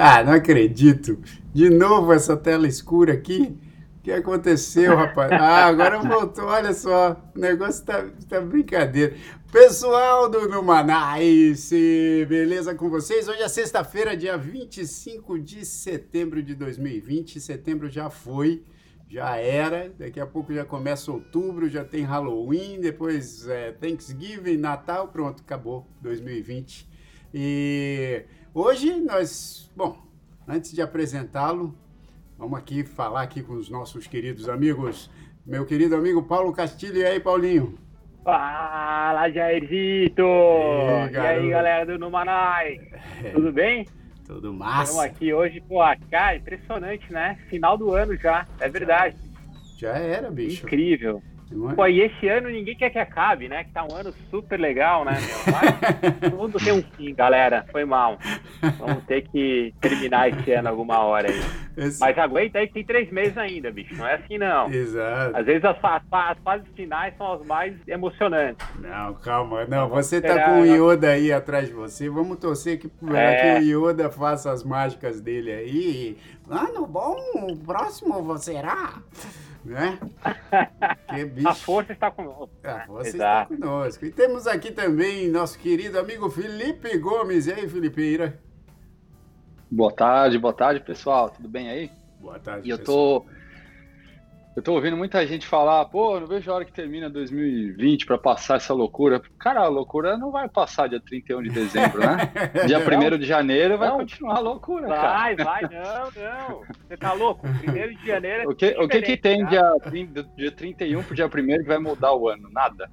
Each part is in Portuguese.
Ah, não acredito. De novo essa tela escura aqui. O que aconteceu, rapaz? Ah, agora voltou, olha só. O negócio tá, tá brincadeira. Pessoal do Numanice, beleza com vocês? Hoje é sexta-feira, dia 25 de setembro de 2020. Setembro já foi, já era. Daqui a pouco já começa outubro, já tem Halloween, depois é, Thanksgiving, Natal, pronto, acabou 2020. E hoje nós, bom, antes de apresentá-lo, vamos aqui falar aqui com os nossos queridos amigos. Meu querido amigo Paulo Castilho, e aí, Paulinho? Fala, Jairzito! E, e aí, galera do Numanai? É. Tudo bem? Tudo massa. Estamos aqui hoje, pô, cara, impressionante, né? Final do ano já, é verdade. Já, já era, bicho. Incrível. É? Pô, e esse ano ninguém quer que acabe, né? Que tá um ano super legal, né? Mas tudo tem um fim, galera. Foi mal. Vamos ter que terminar esse ano alguma hora aí. Esse... Mas aguenta aí que tem três meses ainda, bicho. Não é assim, não. Exato. Às vezes as, as fases finais são as mais emocionantes. Não, calma. Não, você tá com o Yoda aí atrás de você. Vamos torcer que, é... que o Yoda faça as mágicas dele aí. Ano bom, o próximo será né? Que bicho. A força está conosco. A força Exato. está conosco. E temos aqui também nosso querido amigo Felipe Gomes. E aí, Felipeira? Boa tarde, boa tarde, pessoal. Tudo bem aí? Boa tarde, E eu tô eu tô ouvindo muita gente falar, pô, não vejo a hora que termina 2020 para passar essa loucura. Cara, a loucura não vai passar dia 31 de dezembro, né? dia 1 de janeiro vai não, continuar a loucura, vai, cara. Vai, vai, não, não. Você tá louco? 1 de janeiro é O que, o que, que tem dia, dia 31 pro dia 1 que vai mudar o ano? Nada.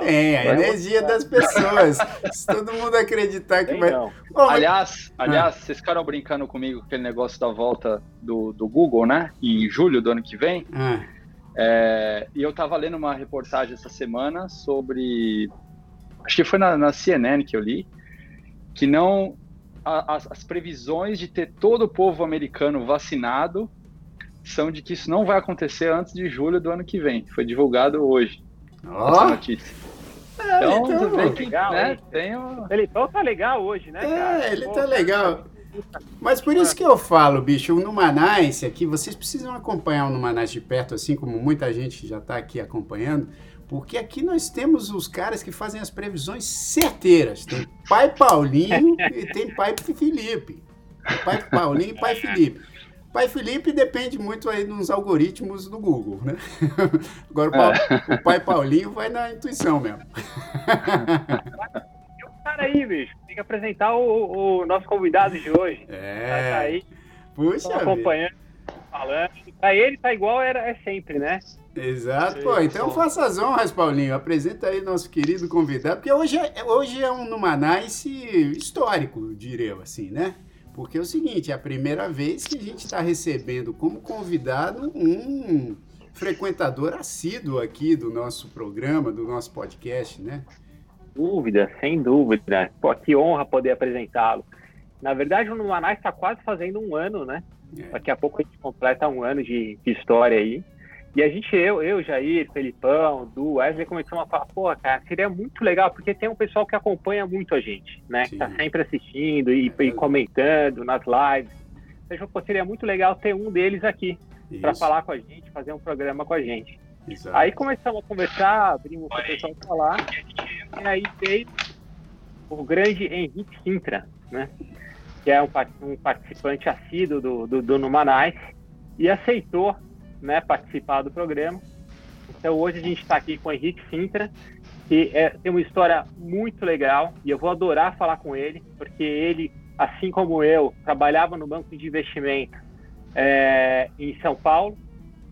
Tem, a energia das pessoas. Se todo mundo acreditar que Tem vai. Não. aliás, aliás, ah. vocês ficaram brincando comigo com aquele negócio da volta do, do Google, né? Em julho do ano que vem. Ah. É, e eu tava lendo uma reportagem essa semana sobre. Acho que foi na, na CNN que eu li. Que não. A, as, as previsões de ter todo o povo americano vacinado são de que isso não vai acontecer antes de julho do ano que vem. Foi divulgado hoje. Ó. É, então, então que, legal, né, tem um... Ele tá legal hoje, né, é, cara? ele Pô, tá legal. Mas por isso que eu falo, bicho, o Numanice aqui, vocês precisam acompanhar o Numanice de perto, assim como muita gente já está aqui acompanhando, porque aqui nós temos os caras que fazem as previsões certeiras. Tem pai Paulinho e tem pai Felipe. Pai Paulinho e pai Felipe. Pai Felipe depende muito aí dos algoritmos do Google, né? Agora o, Paulo, é. o pai Paulinho vai na intuição mesmo. E o cara aí, bicho, tem que apresentar o, o nosso convidado de hoje. É. Tá aí. Puxa. acompanhando, falando. Pra ele tá igual era, é sempre, né? Exato, pô. Então faça as honras, Paulinho. Apresenta aí nosso querido convidado, porque hoje é, hoje é um Numanice histórico, diria eu, assim, né? Porque é o seguinte, é a primeira vez que a gente está recebendo como convidado um frequentador assíduo aqui do nosso programa, do nosso podcast, né? Dúvida, sem dúvida. Pô, que honra poder apresentá-lo. Na verdade, o Numanais está quase fazendo um ano, né? É. Daqui a pouco a gente completa um ano de, de história aí. E a gente, eu, eu, Jair, Felipão, Du, Wesley, começamos a falar, pô, cara, seria muito legal, porque tem um pessoal que acompanha muito a gente, né? Sim. Que tá sempre assistindo e, é. e comentando nas lives. Então, pô, seria muito legal ter um deles aqui para falar com a gente, fazer um programa com a gente. Exato. Aí começamos a conversar, abrimos para o pessoal falar, e aí veio o grande Henrique Sintra, né? Que é um, um participante assíduo do, do, do Numanais, e aceitou né, participar do programa. Então hoje a gente está aqui com o Henrique Sintra, que é, tem uma história muito legal e eu vou adorar falar com ele, porque ele, assim como eu, trabalhava no banco de investimento é, em São Paulo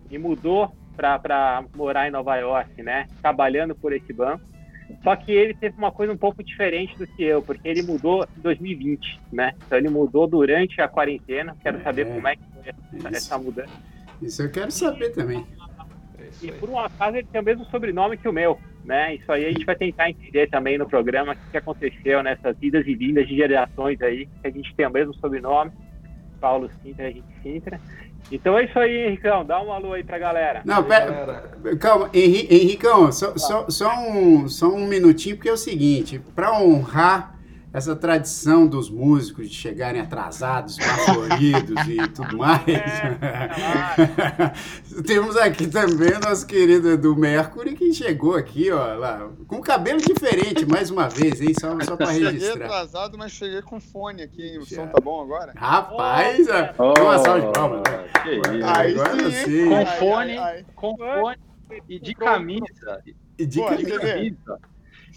e mudou para morar em Nova York, né, trabalhando por esse banco. Só que ele teve uma coisa um pouco diferente do que eu, porque ele mudou em 2020, né? Então ele mudou durante a quarentena. Quero é, saber como é que foi essa mudança. Isso eu quero saber também. E por um acaso ele tem o mesmo sobrenome que o meu, né? Isso aí a gente vai tentar entender também no programa o que aconteceu nessas idas e vindas de gerações aí, que a gente tem o mesmo sobrenome, Paulo Sintra, a gente Sintra. Então é isso aí, Henricão. Dá um alô aí pra galera. Não, pera, calma, Henricão, só, só, só, um, só um minutinho, porque é o seguinte, para honrar essa tradição dos músicos de chegarem atrasados, floridos e tudo mais. É, Temos aqui também o nosso querido Edu Mercury, que chegou aqui, ó, lá, com cabelo diferente, mais uma vez, hein? Só, só para registrar. Cheguei atrasado, mas cheguei com fone aqui. O som tá bom agora? Rapaz, oh, uma salva de palmas. Né? Que isso. agora sim. Com fone, ai, ai. com fone e de camisa. E de Pô, camisa.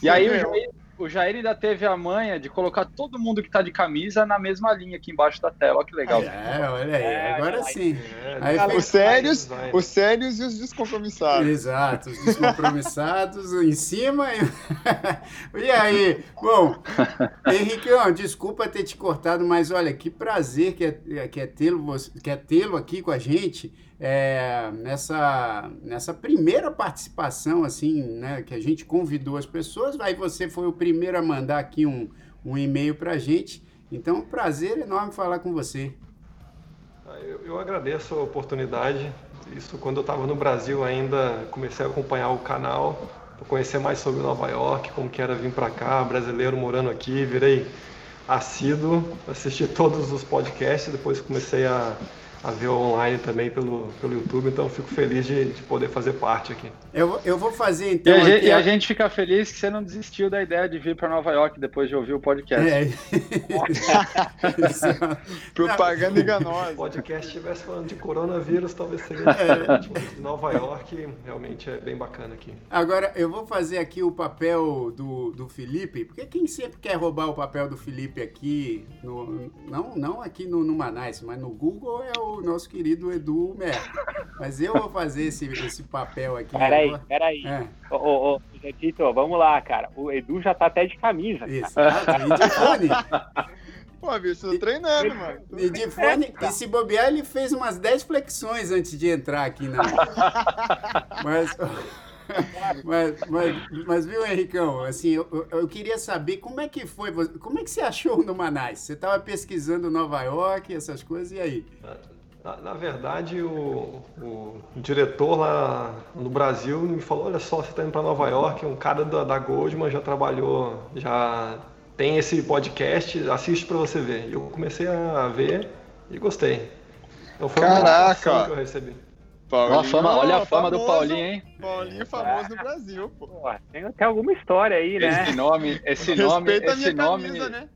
E aí o Jair, o Jair ainda teve a manha de colocar todo mundo que tá de camisa na mesma linha aqui embaixo da tela. Olha que legal. É, olha aí, é, agora sim. É, aí os, sérios, os sérios e os descompromissados. Exato, os descompromissados em cima. E... e aí? Bom, Henrique, desculpa ter te cortado, mas olha, que prazer que é, que é tê-lo é tê aqui com a gente é, nessa, nessa primeira participação, assim, né, que a gente convidou as pessoas, aí você foi o primeiro a mandar aqui um, um e-mail para a gente. Então, é um prazer enorme falar com você. Ah, eu, eu agradeço a oportunidade. Isso quando eu estava no Brasil ainda comecei a acompanhar o canal, conhecer mais sobre Nova York, como que era vir para cá, brasileiro morando aqui, virei assíduo, assisti todos os podcasts, depois comecei a a ver online também pelo, pelo YouTube, então fico feliz de, de poder fazer parte aqui. Eu, eu vou fazer então. E a, gente, e a gente fica feliz que você não desistiu da ideia de vir para Nova York depois de ouvir o podcast. É. Propaganda enganosa. Se o podcast estivesse falando de coronavírus, talvez seria é. Nova York, realmente é bem bacana aqui. Agora, eu vou fazer aqui o papel do, do Felipe, porque quem sempre quer roubar o papel do Felipe aqui, no, não, não aqui no, no Manais, mas no Google é o o nosso querido Edu Mer. Mas eu vou fazer esse, esse papel aqui. Peraí, agora. peraí. É. Ô, ô, ô, Tito, vamos lá, cara. O Edu já tá até de camisa. Isso, tá de fone. Pô, bicho, tô treinando, mano. E de fone, e se bobear, ele fez umas 10 flexões antes de entrar aqui na. Mas. mas, mas, mas, viu, Henricão, assim, eu, eu, queria saber como é que foi, como é que você achou no Manais? Você estava pesquisando Nova York, essas coisas, e aí? Na, na verdade, o, o, diretor lá no Brasil me falou, olha só, você está indo para Nova York, um cara da, da Goldman já trabalhou, já tem esse podcast, assiste para você ver. E eu comecei a ver e gostei. Então foi Caraca! uma que eu recebi. Paulinho, olha a fama, olha a fama famoso, do Paulinho, hein? Paulinho famoso no Brasil, pô. pô tem, tem alguma história aí, né? Esse nome, esse nome, esse nome, camisa, né?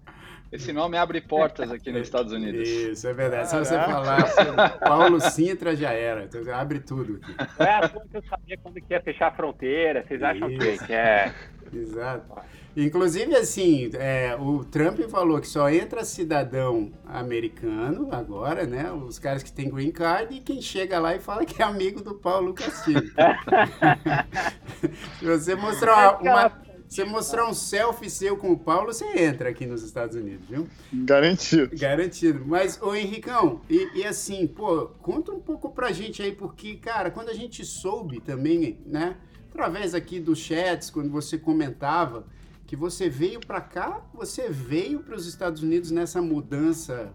Esse nome abre portas aqui nos Estados Unidos. Isso, é verdade. Se você falar Paulo Sintra, já era. Então, abre tudo aqui. É a que eu sabia quando que ia fechar a fronteira. Vocês acham Isso. que é... Exato. Inclusive, assim, é, o Trump falou que só entra cidadão americano agora, né? Os caras que têm green card e quem chega lá e fala que é amigo do Paulo Castilho. Se você mostrar uma, você mostrar um selfie seu com o Paulo, você entra aqui nos Estados Unidos, viu? Garantido. Garantido. Mas, ô Henricão, e, e, assim, pô, conta um pouco pra gente aí, porque, cara, quando a gente soube também, né, através aqui dos chats, quando você comentava, que você veio para cá, você veio para os Estados Unidos nessa mudança,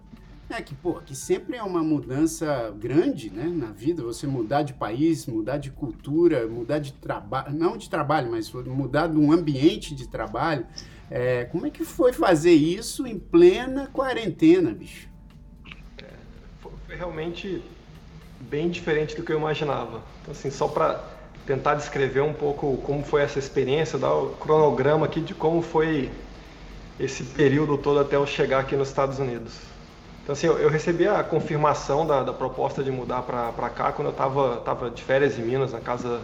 né, que, pô, que sempre é uma mudança grande, né, na vida, você mudar de país, mudar de cultura, mudar de trabalho, não de trabalho, mas mudar de um ambiente de trabalho. É, como é que foi fazer isso em plena quarentena, bicho? É, foi realmente bem diferente do que eu imaginava. Então, assim, só para tentar descrever um pouco como foi essa experiência, dar o cronograma aqui de como foi esse período todo até eu chegar aqui nos Estados Unidos. Então, assim, eu, eu recebi a confirmação da, da proposta de mudar para cá quando eu estava tava de férias em Minas, na casa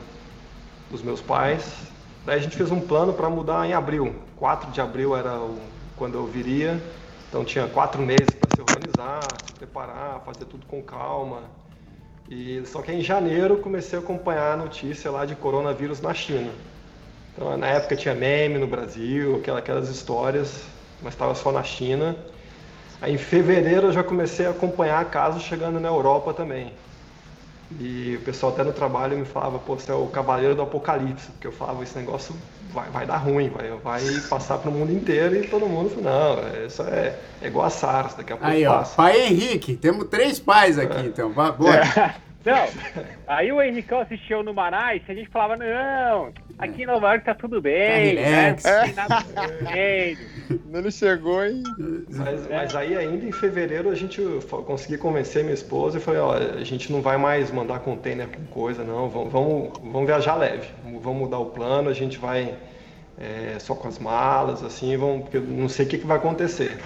dos meus pais. Daí a gente fez um plano para mudar em abril. 4 de abril era o, quando eu viria. Então tinha quatro meses para se organizar, se preparar, fazer tudo com calma. E só que em janeiro comecei a acompanhar a notícia lá de coronavírus na China. Então na época tinha meme no Brasil, aquelas histórias, mas estava só na China. Aí em fevereiro eu já comecei a acompanhar casos chegando na Europa também. E o pessoal até no trabalho me falava, pô, você é o cavaleiro do apocalipse, porque eu falava, esse negócio vai, vai dar ruim, vai, vai passar para o mundo inteiro e todo mundo falou, não, isso é, é igual a SARS, daqui a pouco Aí, passa. Ó, pai Henrique, temos três pais aqui, é. então, bora. É. Não, aí o Henricão assistiu no Manaus e a gente falava, não, aqui em Nova York tá tudo bem, tá né? Não tem nada Ele chegou e. Mas, mas, aí ainda em fevereiro a gente consegui convencer minha esposa e falei, ó, a gente não vai mais mandar container com coisa, não, vamos, vamos, vamos viajar leve, vamos mudar o plano, a gente vai é, só com as malas, assim, vamos, porque eu não sei o que, que vai acontecer.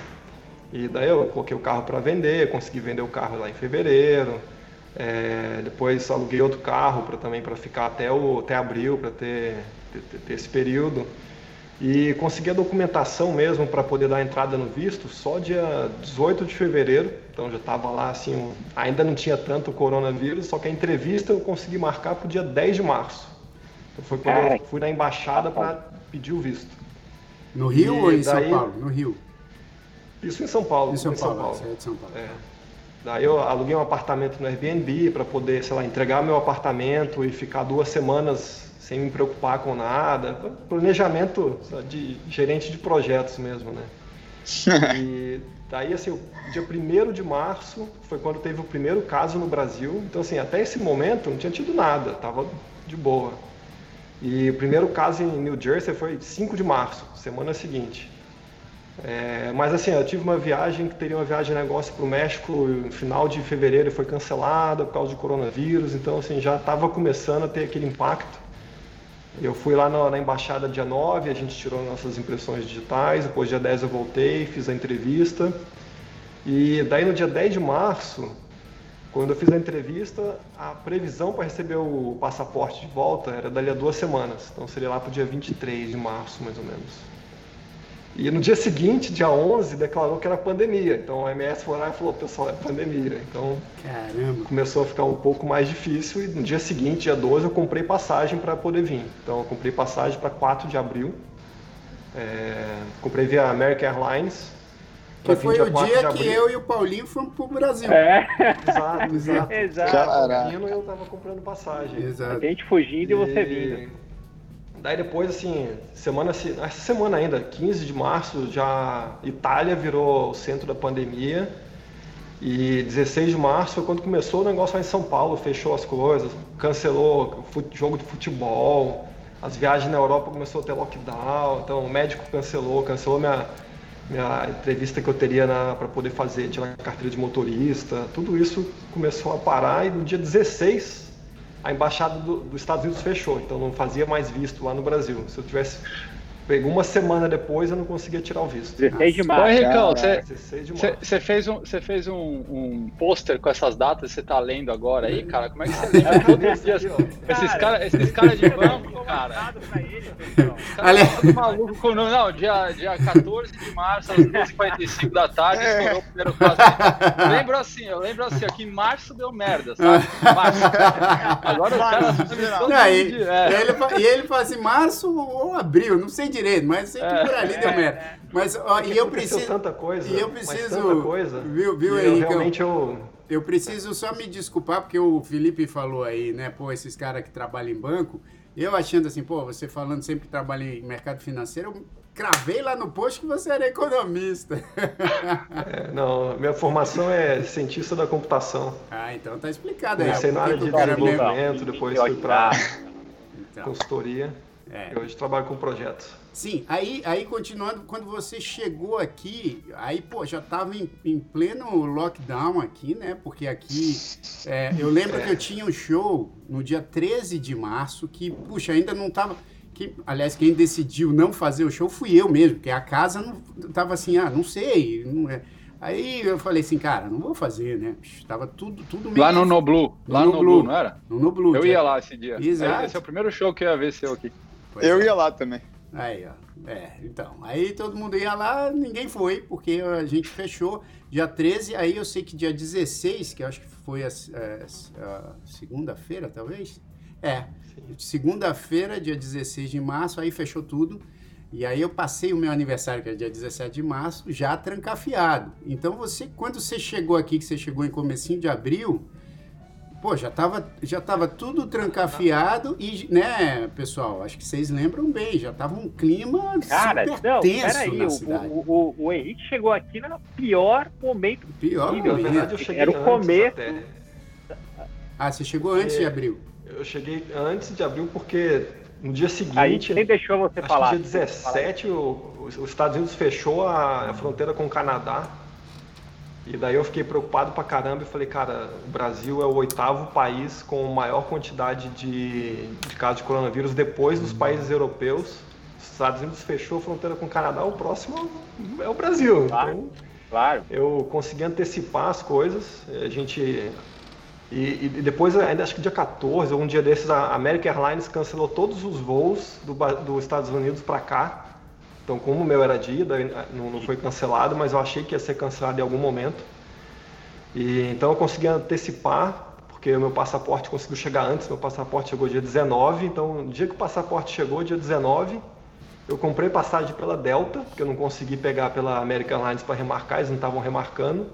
E daí eu coloquei o carro para vender, consegui vender o carro lá em fevereiro. É, depois aluguei outro carro para também para ficar até, o, até abril, para ter, ter, ter, esse período. E consegui a documentação mesmo para poder dar entrada no visto só dia 18 de fevereiro. Então já estava lá assim, ainda não tinha tanto coronavírus, só que a entrevista eu consegui marcar para o dia 10 de março. Então foi quando eu fui na embaixada para pedir o visto. No Rio e ou em daí, São Paulo? No Rio. Isso em São Paulo. Em São, Paulo, São Paulo. É de São Paulo. É. Daí eu aluguei um apartamento no Airbnb para poder, sei lá, entregar meu apartamento e ficar duas semanas sem me preocupar com nada. Planejamento de gerente de projetos mesmo, né? e daí, assim, o dia 1 de março foi quando teve o primeiro caso no Brasil. Então, assim, até esse momento não tinha tido nada, tava de boa. E o primeiro caso em New Jersey foi 5 de março, semana seguinte. É, mas assim, eu tive uma viagem que teria uma viagem de negócio para o México no final de fevereiro foi cancelada por causa de coronavírus, então assim, já estava começando a ter aquele impacto. Eu fui lá na, na, embaixada dia 9, a gente tirou nossas impressões digitais, depois dia 10 eu voltei, fiz a entrevista. E daí no dia 10 de março, quando eu fiz a entrevista, a previsão para receber o passaporte de volta era dali a duas semanas, então seria lá para o dia 23 de março, mais ou menos. E no dia seguinte, dia 11, declarou que era pandemia. Então a MS foi lá e falou, pessoal, é pandemia. Então Caramba. começou a ficar um pouco mais difícil. E no dia seguinte, dia 12, eu comprei passagem para poder vir. Então eu comprei passagem para 4 de abril. É, comprei via American Airlines. Que foi o dia que eu e o Paulinho fomos pro Brasil. É. Exato, exato. exato. eu tava comprando passagem. Exato. A gente fugindo e, e você vindo. Daí depois, assim, semana, essa semana ainda, 15 de março, já Itália virou o centro da pandemia. E 16 de março foi quando começou o negócio lá em São Paulo, fechou as coisas, cancelou jogo de futebol, as viagens na Europa começou a ter lockdown, então o médico cancelou, cancelou minha, minha entrevista que eu teria para poder fazer, tirar a carteira de motorista, tudo isso começou a parar e no dia 16 a embaixada do, dos Estados Unidos fechou, então não fazia mais visto lá no Brasil. Se eu tivesse Pegou uma semana depois, eu não conseguia tirar o visto. 16 de março. Ô, Ricão, você fez, um, fez um, um pôster com essas datas você tá lendo agora aí, cara? Como é que você lembra todos os dias? Esses caras esses cara de banco, cara. Cara, tá maluco com Não, dia, dia 14 de março, às 12h45 da tarde, é. estourou o primeiro caso. Eu lembro assim, eu lembro assim, aqui em março deu merda, sabe? Março. Agora os caras. E, é. ele, e ele fala assim, março ou abril, não sei de direito, mas sei que por ali é, deu merda. Mas, ó, e eu preciso. tanta coisa. E eu preciso. Tanta coisa. Viu, viu, Henrique? Realmente eu. Eu preciso só me desculpar, porque o Felipe falou aí, né? Pô, esses caras que trabalham em banco. Eu achando assim, pô, você falando sempre que trabalha em mercado financeiro, eu cravei lá no post que você era economista. É, não, minha formação é cientista da computação. Ah, então tá explicado aí. Comecei na área de desenvolvimento, depois fui para então. consultoria. É. Eu hoje trabalho com projetos. Sim, aí, aí continuando, quando você chegou aqui, aí, pô, já tava em, em pleno lockdown aqui, né? Porque aqui, é, eu lembro é. que eu tinha um show no dia 13 de março que, puxa, ainda não tava... Que, aliás, quem decidiu não fazer o show fui eu mesmo, porque a casa não tava assim, ah, não sei, não é... Aí eu falei assim, cara, não vou fazer, né? Tava tudo, tudo meio. Lá no Noblu. Lá no Noblu, não era? No Noblu. Eu ia lá esse dia. Exato. Esse é o primeiro show que eu ia ver seu aqui. Pois eu é. ia lá também. Aí, ó. É, então. Aí todo mundo ia lá, ninguém foi, porque a gente fechou dia 13. Aí eu sei que dia 16, que acho que foi a, a, a segunda-feira, talvez. É, segunda-feira, dia 16 de março, aí fechou tudo. E aí eu passei o meu aniversário, que é dia 17 de março, já trancafiado. Então você, quando você chegou aqui, que você chegou em comecinho de abril, Pô, já tava, já tava tudo trancafiado e, né, pessoal, acho que vocês lembram bem, já tava um clima Cara, super não, tenso peraí, na cidade. O, o, o, Henrique chegou aqui no pior momento pior possível. Momento. Na verdade, eu cheguei Era o começo. Ah, você chegou antes de abril? Eu cheguei antes de abril porque no dia seguinte. Aí quem deixou você acho falar? Que dia 17, o, os Estados Unidos fechou a, a fronteira com o Canadá. E daí eu fiquei preocupado pra caramba e falei, cara, o Brasil é o oitavo país com maior quantidade de, de casos de coronavírus depois dos países europeus. Os Estados Unidos fechou a fronteira com o Canadá, o próximo é o Brasil. Claro, então, claro. eu consegui antecipar as coisas. A gente. E, e, depois, ainda acho que dia 14, ou um dia desses, a American Airlines cancelou todos os voos do, dos Estados Unidos para cá. Então, como o meu era de ida, não, não foi cancelado, mas eu achei que ia ser cancelado em algum momento. E, então, eu consegui antecipar, porque o meu passaporte conseguiu chegar antes. Meu passaporte chegou dia 19. Então, no dia que o passaporte chegou, dia 19, eu comprei passagem pela Delta, porque eu não consegui pegar pela American Airlines para remarcar, eles não estavam remarcando.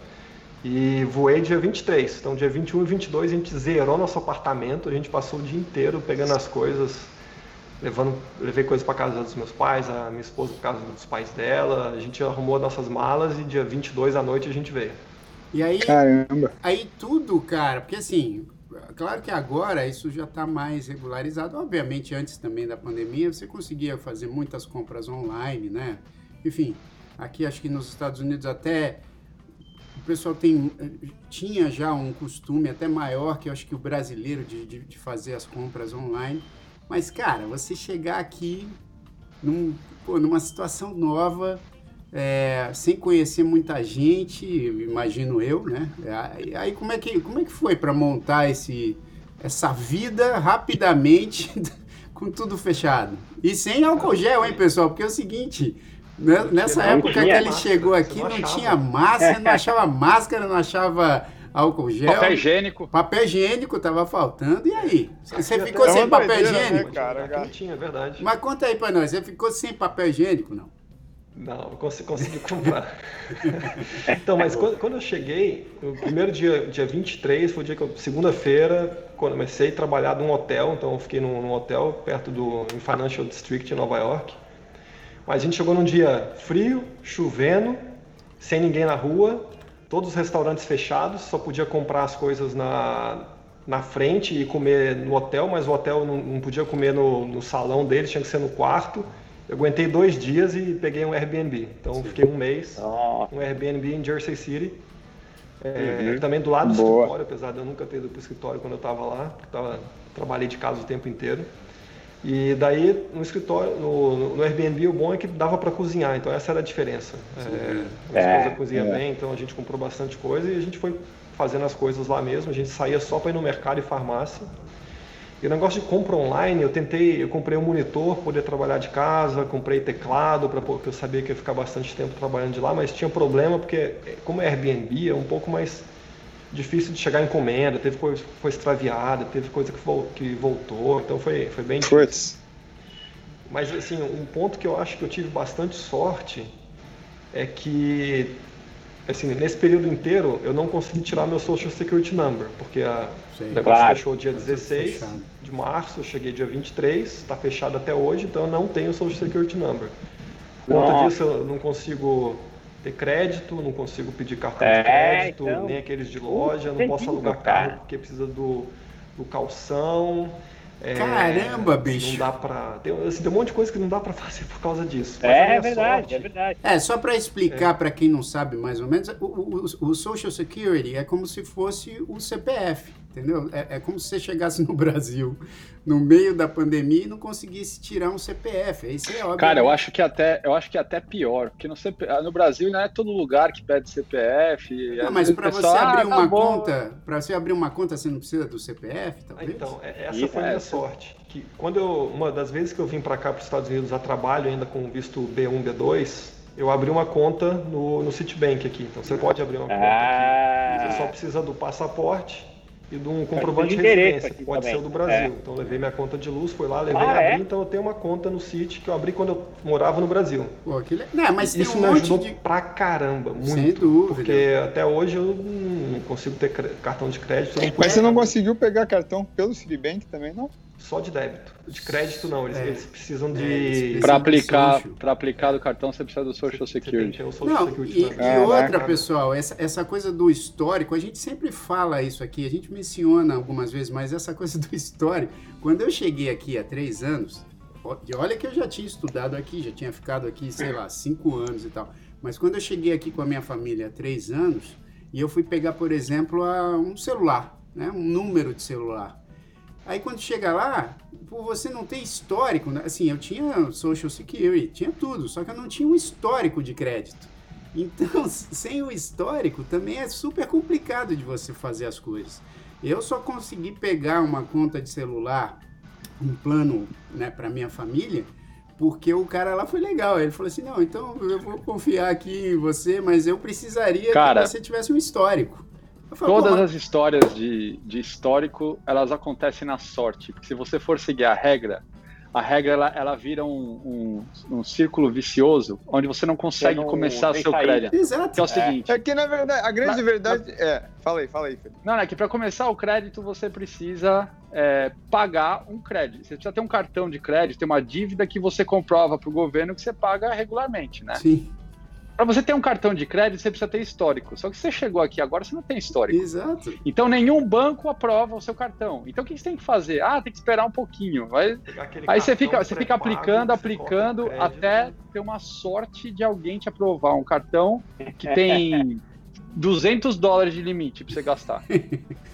E voei dia 23. Então, dia 21 e 22 a gente zerou nosso apartamento. A gente passou o dia inteiro pegando as coisas, levando, levei coisas para casa dos meus pais, a minha esposa para casa dos pais dela. A gente arrumou nossas malas e dia 22 à noite a gente veio. E aí, Caramba. aí tudo, cara, porque assim, claro que agora isso já está mais regularizado. Obviamente, antes também da pandemia, você conseguia fazer muitas compras online, né? Enfim, aqui acho que nos Estados Unidos até o pessoal tem, tinha já um costume até maior que eu acho que o brasileiro de, de, de fazer as compras online. Mas, cara, você chegar aqui num, pô, numa situação nova, é, sem conhecer muita gente, imagino eu, né? Aí, como, é que, como é que foi para montar esse, essa vida rapidamente com tudo fechado? E sem álcool gel, hein, pessoal? Porque é o seguinte, né, nessa época que ele chegou aqui, não, não tinha máscara, não achava máscara, não achava álcool gel. Papel higiênico. Papel higiênico tava faltando. E aí? Você ficou sem papel doideira, né, higiênico? cara? Aqui não tinha, é verdade. Mas conta aí pra nós, você ficou sem papel higiênico, não? Não, consegui, consegui comprar. então, mas quando, quando eu cheguei, o primeiro dia, dia 23, foi o dia que eu, segunda-feira, quando eu comecei a trabalhar num hotel, então eu fiquei num, num hotel perto do Financial District em Nova York. Mas a gente chegou num dia frio, chovendo, sem ninguém na rua, todos os restaurantes fechados, só podia comprar as coisas na, na frente e comer no hotel, mas o hotel não, não podia comer no, no salão deles, tinha que ser no quarto. Eu aguentei dois dias e peguei um Airbnb. Então fiquei um mês, um Airbnb em Jersey City. É, uhum. Também do lado do Boa. escritório, apesar de eu nunca ter ido para o escritório quando eu estava lá, porque tava, trabalhei de casa o tempo inteiro. E daí no escritório, no, no Airbnb, o bom é que dava para cozinhar, então essa era a diferença. É, a esposa é, cozinha é. bem, então a gente comprou bastante coisa e a gente foi fazendo as coisas lá mesmo. A gente saía só para ir no mercado e farmácia. E o negócio de compra online, eu tentei, eu comprei um monitor para poder trabalhar de casa, comprei teclado para porque eu sabia que ia ficar bastante tempo trabalhando de lá, mas tinha problema porque como é Airbnb é um pouco mais difícil de chegar em encomenda, teve coisa que foi extraviada, teve coisa que, que voltou, então foi, foi bem difícil. Puts. Mas assim, um ponto que eu acho que eu tive bastante sorte é que assim, nesse período inteiro eu não consegui tirar meu Social Security Number, porque a, o negócio claro. fechou dia 16 de março, eu cheguei dia 23, está fechado até hoje, então eu não tenho Social Security Number. Por conta disso eu não consigo ter crédito, não consigo pedir cartão é, de crédito, então, nem aqueles de loja, não posso alugar carro porque precisa do, do calção. É, Caramba, bicho! Não dá pra. Tem, assim, tem um monte de coisa que não dá pra fazer por causa disso. é, é verdade, sorte, é verdade. É, só pra explicar é. pra quem não sabe mais ou menos, o, o, o, Social Security é como se fosse o CPF, entendeu? É, é como se você chegasse no Brasil no meio da pandemia e não conseguisse tirar um CPF. Isso é óbvio. Cara, eu acho que até, eu acho que é até pior, porque no, CP, no Brasil não é todo lugar que pede CPF. Não, mas para você abrir ah, uma tá conta, para você abrir uma conta, você não precisa do CPF, talvez? Então, é, essa foi a minha sorte. Que quando eu, uma das vezes que eu vim para cá para os Estados Unidos a trabalho ainda com visto B1, B2, eu abri uma conta no, no Citibank aqui. Então você pode abrir uma conta ah. aqui. Você só precisa do passaporte e de um comprovante de, residência, que pode também. ser o do Brasil. É. Então levei minha conta de luz, fui lá, levei ah, abri, é? então eu tenho uma conta no City que eu abri quando eu morava no Brasil. Pô, que le... Não, mas Isso um me ajudou de... pra caramba, muito. Sem dúvida. Porque até hoje eu não consigo ter cartão de crédito. Mas você não conseguiu pegar cartão pelo Citibank também, não? Só de débito. De crédito não, eles, é. eles precisam de. É, para aplicar, para aplicar do cartão você precisa do Social Security. Social não, Security e, e outra, pessoal, essa, essa coisa do histórico, a gente sempre fala isso aqui, a gente menciona algumas vezes, mas essa coisa do histórico, quando eu cheguei aqui há três anos, olha que eu já tinha estudado aqui, já tinha ficado aqui, sei lá, cinco anos e tal. Mas quando eu cheguei aqui com a minha família há três anos, e eu fui pegar, por exemplo, um celular, né, um número de celular. Aí quando chega lá, por você não ter histórico, né? assim, eu tinha Social Security, tinha tudo, só que eu não tinha um histórico de crédito. Então, sem o histórico, também é super complicado de você fazer as coisas. Eu só consegui pegar uma conta de celular, um plano né, para minha família, porque o cara lá foi legal. Ele falou assim: não, então eu vou confiar aqui em você, mas eu precisaria cara, que você tivesse um histórico. Falei, todas as histórias de, de histórico, elas acontecem na sorte. Porque se você for seguir a regra, a regra ela, ela vira um, um, um, círculo vicioso onde você não consegue não, começar seu crédito. Exato. Que é o seguinte. É que na verdade, a grande na, verdade na, é. Fala aí, fala aí, Felipe. Não, é que para começar o crédito você precisa é, pagar um crédito. Você precisa ter um cartão de crédito, ter uma dívida que você comprova para o governo que você paga regularmente, né? Sim. Para você ter um cartão de crédito, você precisa ter histórico. Só que você chegou aqui agora, você não tem histórico. Exato. Então nenhum banco aprova o seu cartão. Então o que você tem que fazer? Ah, tem que esperar um pouquinho. Vai... Aí você fica, você fica aplicando, aplicando, até ter uma sorte de alguém te aprovar um cartão que tem 200 dólares de limite para você gastar.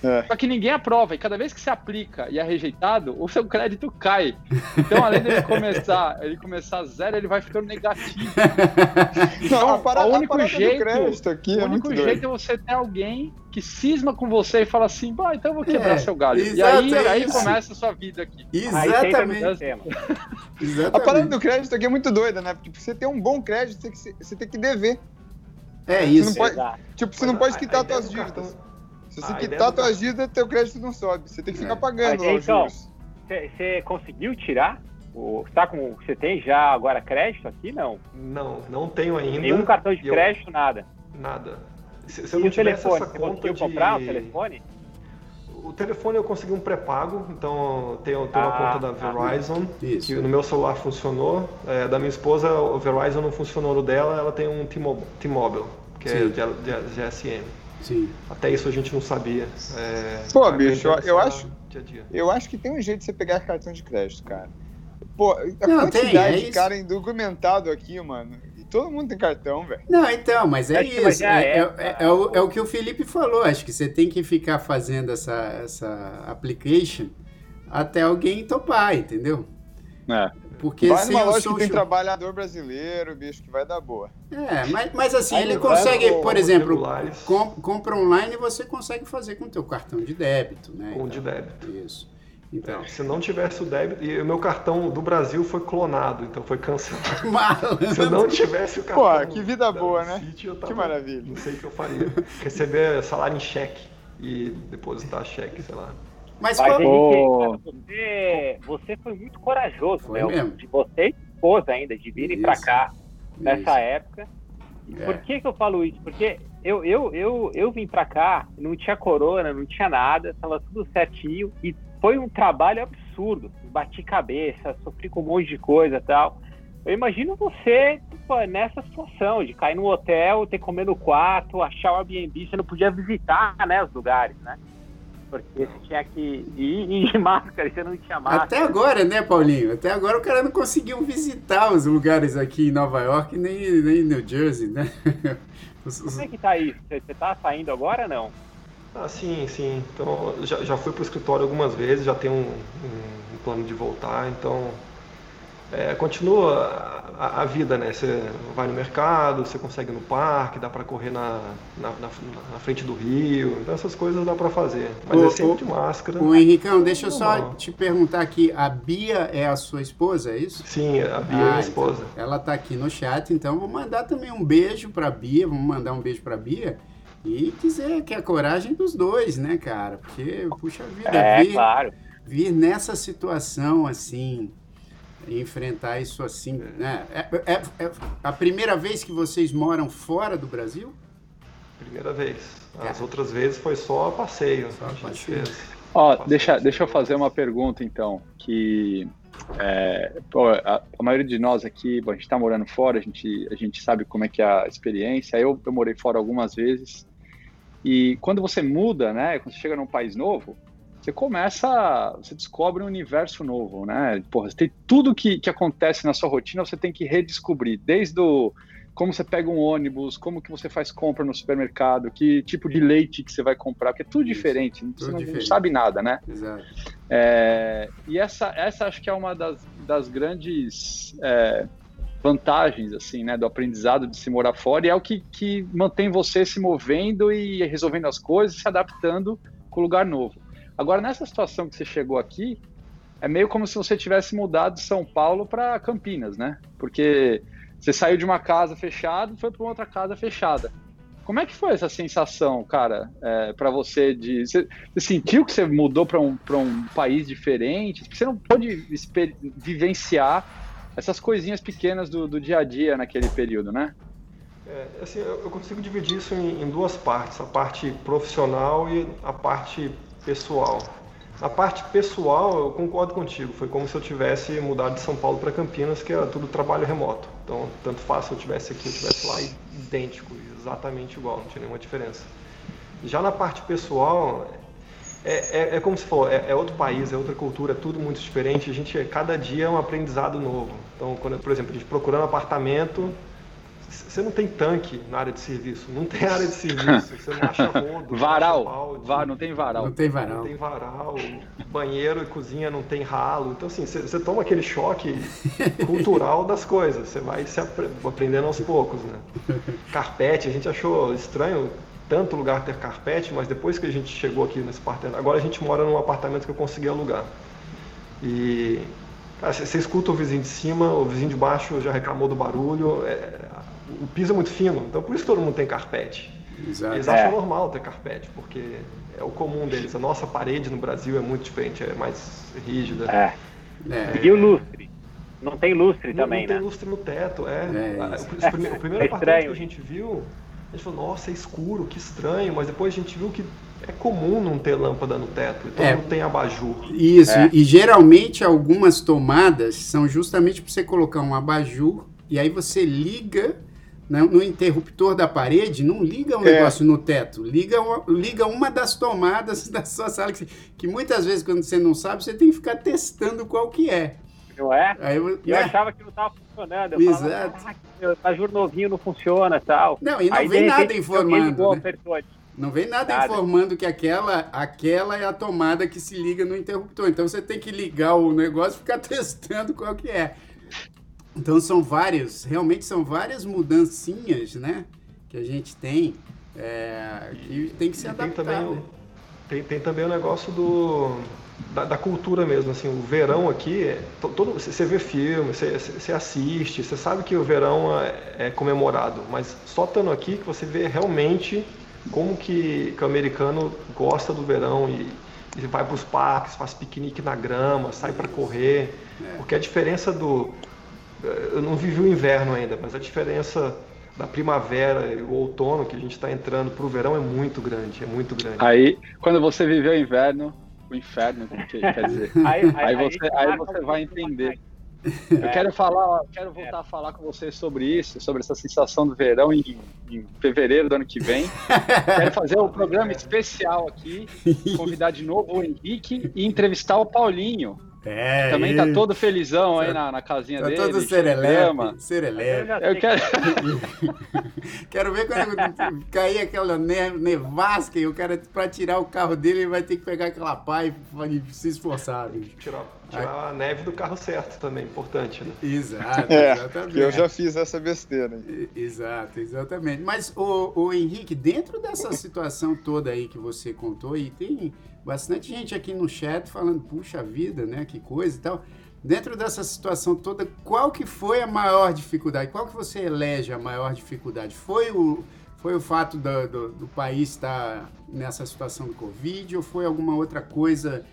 É. Só que ninguém aprova, e cada vez que você aplica e é rejeitado, o seu crédito cai. Então, além dele começar, ele começar zero, ele vai ficando negativo. Então, Não, para, o único jeito, aqui o é único jeito é você ter alguém que cisma com você e fala assim, bah, então eu vou quebrar é, seu galho. e aí, é aí começa a sua vida aqui. Exatamente. Exatamente. A parada do crédito aqui é muito doida, né? Porque pra você ter um bom crédito, você tem que, você tem que dever. É isso. Você pode, tipo, você não pode quitar suas dívidas. Se você quitar suas dívidas, teu crédito não sobe. Você tem que ficar é. pagando Mas, então, Você conseguiu tirar? O, tá com, você tem já agora crédito aqui? Não. Não, não tenho ainda. Nenhum cartão de crédito, eu... nada. Nada. Se, se eu e não o telefone? Essa você conseguiu de... comprar o telefone? O telefone eu consegui um pré-pago, então tenho, tenho ah, uma conta da tá. Verizon, ah, que no meu celular funcionou. É, da minha esposa, o Verizon não funcionou no dela, ela tem um T-Mobile, que é Sim. é de, de, GSM. Sim. Até isso a gente não sabia. É, Pô, bicho, eu acho, dia dia. eu acho que tem um jeito de você pegar cartão de crédito, cara. Pô, a não, quantidade tem, é de cara indocumentado aqui, mano. Todo mundo tem cartão, velho. Não, então, mas é, isso. É, é, é, é, o, é o que o Felipe falou. Acho que você tem que ficar fazendo essa, essa application até alguém topar, entendeu? É. Porque vai numa loja social... que tem trabalhador brasileiro, bicho, que vai dar boa. É, mas, mas assim, Aí ele consegue, por exemplo, com, compra online e você consegue fazer com o teu cartão de débito, né? Com então, de débito. Isso. Então. É, se não tivesse o débito. E o meu cartão do Brasil foi clonado, então foi cancelado. Malandro. Se não tivesse o cartão. Pô, que vida boa, né? City, tava, que maravilha. Não sei o que eu faria. Receber salário em cheque e depositar cheque, sei lá. Mas, Mas qual... você, você foi muito corajoso, foi Mesmo. De você e esposa ainda, de virem para cá nessa época. É. Por que, que eu falo isso? Porque eu, eu, eu, eu vim para cá, não tinha corona, não tinha nada, estava tudo certinho e foi um trabalho absurdo. Bati cabeça, sofri com um monte de coisa e tal. Eu imagino você tipo, nessa situação de cair no hotel, ter que comer no quarto, achar o Airbnb, você não podia visitar né, os lugares, né? Porque você tinha que ir, de máscara, você não tinha máscara. Até agora, né, Paulinho? Até agora o cara não conseguiu visitar os lugares aqui em Nova York, nem, nem New Jersey, né? Como é que tá isso? Você tá saindo agora ou não? Ah, sim, sim. Então, já, já fui para o escritório algumas vezes, já tenho um, um, um plano de voltar, então é, continua a, a, vida, né? Você vai no mercado, você consegue no parque, dá para correr na, na, na, na, frente do rio, então essas coisas dá para fazer. Mas o, é sempre de máscara. O Henricão, deixa eu só te perguntar aqui, a Bia é a sua esposa, é isso? Sim, a Bia ah, é minha ah, esposa. Então, ela está aqui no chat, então vou mandar também um beijo para Bia, vamos mandar um beijo para Bia. E dizer que é a coragem dos dois, né, cara? Porque, puxa vida, é, vir, claro. vir nessa situação assim, enfrentar isso assim, né? É, é, é, a primeira vez que vocês moram fora do Brasil? Primeira vez. As é. outras vezes foi só passeio. Só passeio. Ó, deixa, deixa eu fazer uma pergunta então, que é, pô, a, a, maioria de nós aqui, bom, a gente está morando fora, a gente, a gente sabe como é que é a experiência. Eu, eu morei fora algumas vezes. E quando você muda, né, quando você chega num país novo, você começa, você descobre um universo novo, né? Porra, tem tudo que, que acontece na sua rotina, você tem que redescobrir, desde o como você pega um ônibus, como que você faz compra no supermercado, que tipo de leite que você vai comprar, porque é tudo Isso, diferente, tudo você não, diferente. sabe nada, né? Exato. É, e essa, essa acho que é uma das, das grandes é, vantagens, assim, né, do aprendizado de se morar fora, e é o que, que mantém você se movendo e resolvendo as coisas, se adaptando com o lugar novo. Agora, nessa situação que você chegou aqui, é meio como se você tivesse mudado de São Paulo para Campinas, né? Porque você saiu de uma casa fechada e foi para outra casa fechada. Como é que foi essa sensação, cara, é, para você de você, você, sentiu que você mudou para um, um país diferente? Você não pôde vivenciar essas coisinhas pequenas do, do, dia a dia naquele período, né? É, assim, eu consigo dividir isso em, em duas partes, a parte profissional e a parte pessoal. Na parte pessoal, eu concordo contigo. Foi como se eu tivesse mudado de São Paulo para Campinas, que era tudo trabalho remoto. Então, tanto faz se eu tivesse aqui, eu tivesse lá, idêntico, exatamente igual, não tinha nenhuma diferença. Já na parte pessoal, é, é, é como se falou, é, é, outro país, é outra cultura, é tudo muito diferente. A gente, cada dia é um aprendizado novo. Então, quando, por exemplo, a gente procurando apartamento, você não tem tanque na área de serviço, não tem área de serviço, você não acha rodo. Varal, não, balde, var, não tem varal. Não tem varal. Não tem varal, banheiro e cozinha não tem ralo. Então, assim, você, você toma aquele choque cultural das coisas, você vai se aprendendo aos poucos, né? Carpete, a gente achou estranho tanto lugar ter carpete, mas depois que a gente chegou aqui nesse apartamento, agora a gente mora num apartamento que eu consegui alugar. E você escuta o vizinho de cima, o vizinho de baixo já reclamou do barulho. É, o piso é muito fino, então por isso todo mundo tem carpete. Exato. Eles acham é. normal ter carpete, porque é o comum deles. A nossa parede no Brasil é muito diferente, é mais rígida. É. é. E o lustre? Não tem lustre não, também, não né? Não tem lustre no teto, é. é o, primeiro, o primeiro apartamento que a gente viu, a gente falou, nossa, é escuro, que estranho, mas depois a gente viu que é comum não ter lâmpada no teto, então é, não tem abajur. Isso, é. e geralmente algumas tomadas são justamente para você colocar um abajur e aí você liga né, no interruptor da parede, não liga um é. negócio no teto, liga uma, liga uma das tomadas da sua sala, que, que, muitas vezes quando você não sabe, você tem que ficar testando qual que é. Não é? Aí eu, eu né? achava que não estava funcionando. Eu Exato. Falava, ah, abajur novinho não funciona tal. Não, e não Aí, vem nada informando. Né? Não vem nada, nada, informando que aquela, aquela é a tomada que se liga no interruptor. Então você tem que ligar o negócio e ficar testando qual que é. Então são várias, realmente são várias mudancinhas, né? Que a gente tem é, que tem que se adaptar. Tem também, tem, tem também o negócio do, da, da, cultura mesmo, assim, o verão aqui, todo, você vê filme, você, você assiste, você sabe que o verão é, é comemorado, mas só estando aqui que você vê realmente como que, que o americano gosta do verão e, e vai para os parques, faz piquenique na grama, sai para correr, é. porque a diferença do eu não vivi o inverno ainda, mas a diferença da primavera e o outono que a gente está entrando para o verão é muito grande, é muito grande. Aí, quando você viveu o inverno, o inferno, quer dizer, aí, aí, aí, você, aí você vai entender. Eu quero falar, quero voltar a falar com você sobre isso, sobre essa sensação do verão em, em fevereiro do ano que vem. quero fazer um programa especial aqui, convidar de novo o Henrique e entrevistar o Paulinho. É, também tá todo felizão aí na, na casinha tá dele. Todo serelepe, serelepe. Eu quero... quero ver quando cair aquela nevasca e o cara, pra tirar o carro dele, ele vai ter que pegar aquela pá e, se esforçar. Tirar, tirar a neve do carro certo também, importante, né? Exato, é, exatamente. Eu já fiz essa besteira. Exato, exatamente. Mas, o, o Henrique, dentro dessa situação toda aí que você contou, e tem bastante gente aqui no chat falando, puxa vida, né? Que coisa e tal. Dentro dessa situação toda, qual que foi a maior dificuldade? Qual que você elege a maior dificuldade? Foi o, foi o fato do, do, do país estar nessa situação do Covid ou foi alguma outra coisa,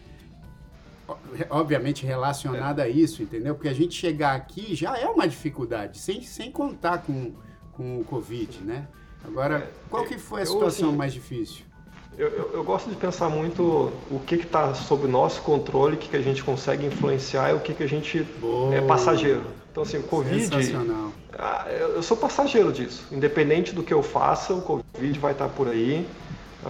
obviamente relacionada a isso, entendeu? Porque a gente chegar aqui já é uma dificuldade, sem, sem contar com, com o Covid, né? Agora, qual que foi a situação mais difícil? Eu, eu, eu, gosto de pensar muito o que está sob nosso controle, o que, que a gente consegue influenciar e o que, que a gente Boa. é passageiro. Então, assim, o Covid. Ah, eu sou passageiro disso. Independente do que eu faça, o Covid vai estar tá por aí,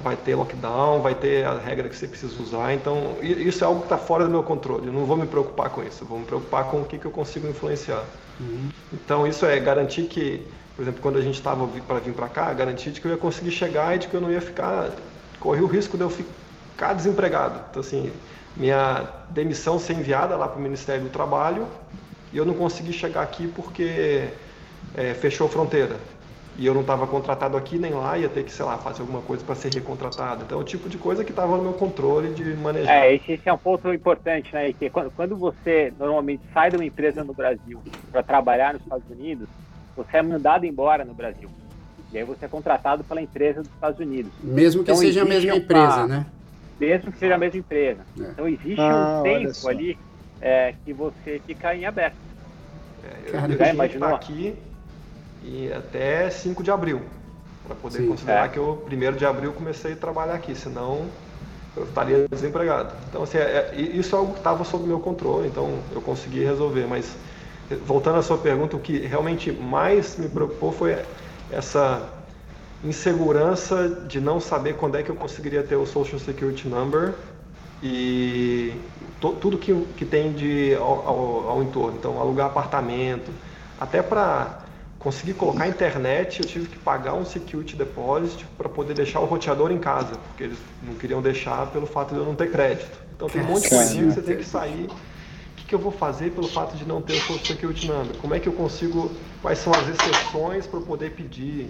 vai ter lockdown, vai ter a regra que você precisa usar. Então, isso é algo que está fora do meu controle. Eu não vou me preocupar com isso. Eu vou me preocupar com o que, que eu consigo influenciar. Uhum. Então, isso é garantir que, por exemplo, quando a gente estava para vir para cá, garantir de que eu ia conseguir chegar e de que eu não ia ficar corri o risco de eu ficar desempregado. Então, assim, minha demissão ser enviada lá para o Ministério do Trabalho e eu não consegui chegar aqui porque é, fechou a fronteira. E eu não estava contratado aqui nem lá, ia ter que, sei lá, fazer alguma coisa para ser recontratado. Então, é o tipo de coisa que estava no meu controle de manejar. É, esse, é um ponto importante, né? Que quando, quando você normalmente sai de uma empresa no Brasil para trabalhar nos Estados Unidos, você é mandado embora no Brasil. E aí você é contratado pela empresa dos Estados Unidos. Mesmo que então, seja a mesma uma... empresa, né? Mesmo que seja a mesma empresa. É. Então existe ah, um tempo ali é, que você fica em aberto. É, eu Cara, já imaginou aqui e até 5 de abril para poder Sim, considerar é. que eu primeiro de abril comecei a trabalhar aqui, senão eu estaria desempregado. Então assim, é, é isso é algo que estava sob meu controle, então eu consegui resolver. Mas voltando à sua pergunta, o que realmente mais me preocupou foi essa insegurança de não saber quando é que eu conseguiria ter o Social Security Number e tudo que, que tem de ao, ao, ao, entorno. Então, alugar apartamento, até para conseguir colocar internet, eu tive que pagar um security deposit para poder deixar o roteador em casa, porque eles não queriam deixar pelo fato de eu não ter crédito. Então, tem um monte de coisinha que você tem que sair que eu vou fazer pelo fato de não ter o Social Security Number? Como é que eu consigo, quais são as exceções para poder pedir?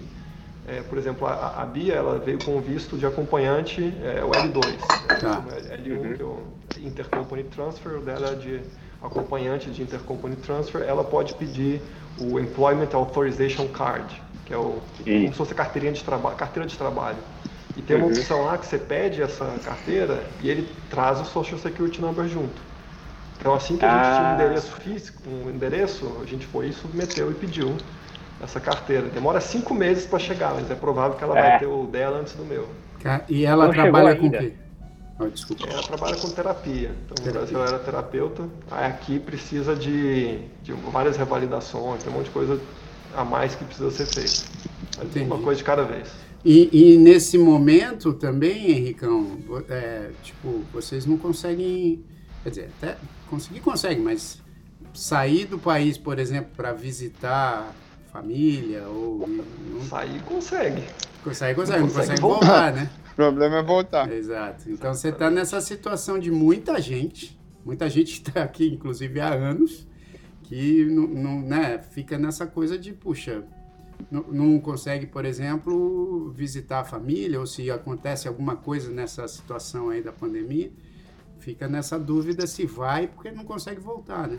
É, por exemplo, a, a, Bia ela veio com visto de acompanhante, é, o L2. Tá. L1, que é o Intercompany Transfer, dela é de acompanhante de Intercompany Transfer, ela pode pedir o Employment Authorization Card, que é o, como se fosse carteirinha de carteira de trabalho. E tem uma uhum. opção lá que você pede essa carteira e ele traz o Social Security Number junto. Então assim que a gente ah. tinha um endereço físico, um endereço, a gente foi e submeteu e pediu essa carteira. Demora cinco meses para chegar, mas é provável que ela é. vai ter o dela antes do meu. E ela Não trabalha com o quê? Oh, desculpa. Ela trabalha com terapia. Então, terapia. no Brasil ela era terapeuta. Aí aqui precisa de, de várias revalidações, tem um monte de coisa a mais que precisa ser feita. Mas uma coisa de cada vez. E, e nesse momento também, Henricão, é, tipo, vocês não conseguem Quer dizer, até conseguir consegue, mas sair do país, por exemplo, para visitar família ou. Não... Sair consegue. Sair consegue, não, não consegue voltar, voltar, né? O problema é voltar. Exato. Então você está nessa situação de muita gente, muita gente está aqui, inclusive há anos, que não, não, né, fica nessa coisa de, puxa, não, não, consegue, por exemplo, visitar a família, ou se acontece alguma coisa nessa situação aí da pandemia, fica nessa dúvida se vai porque não consegue voltar, né?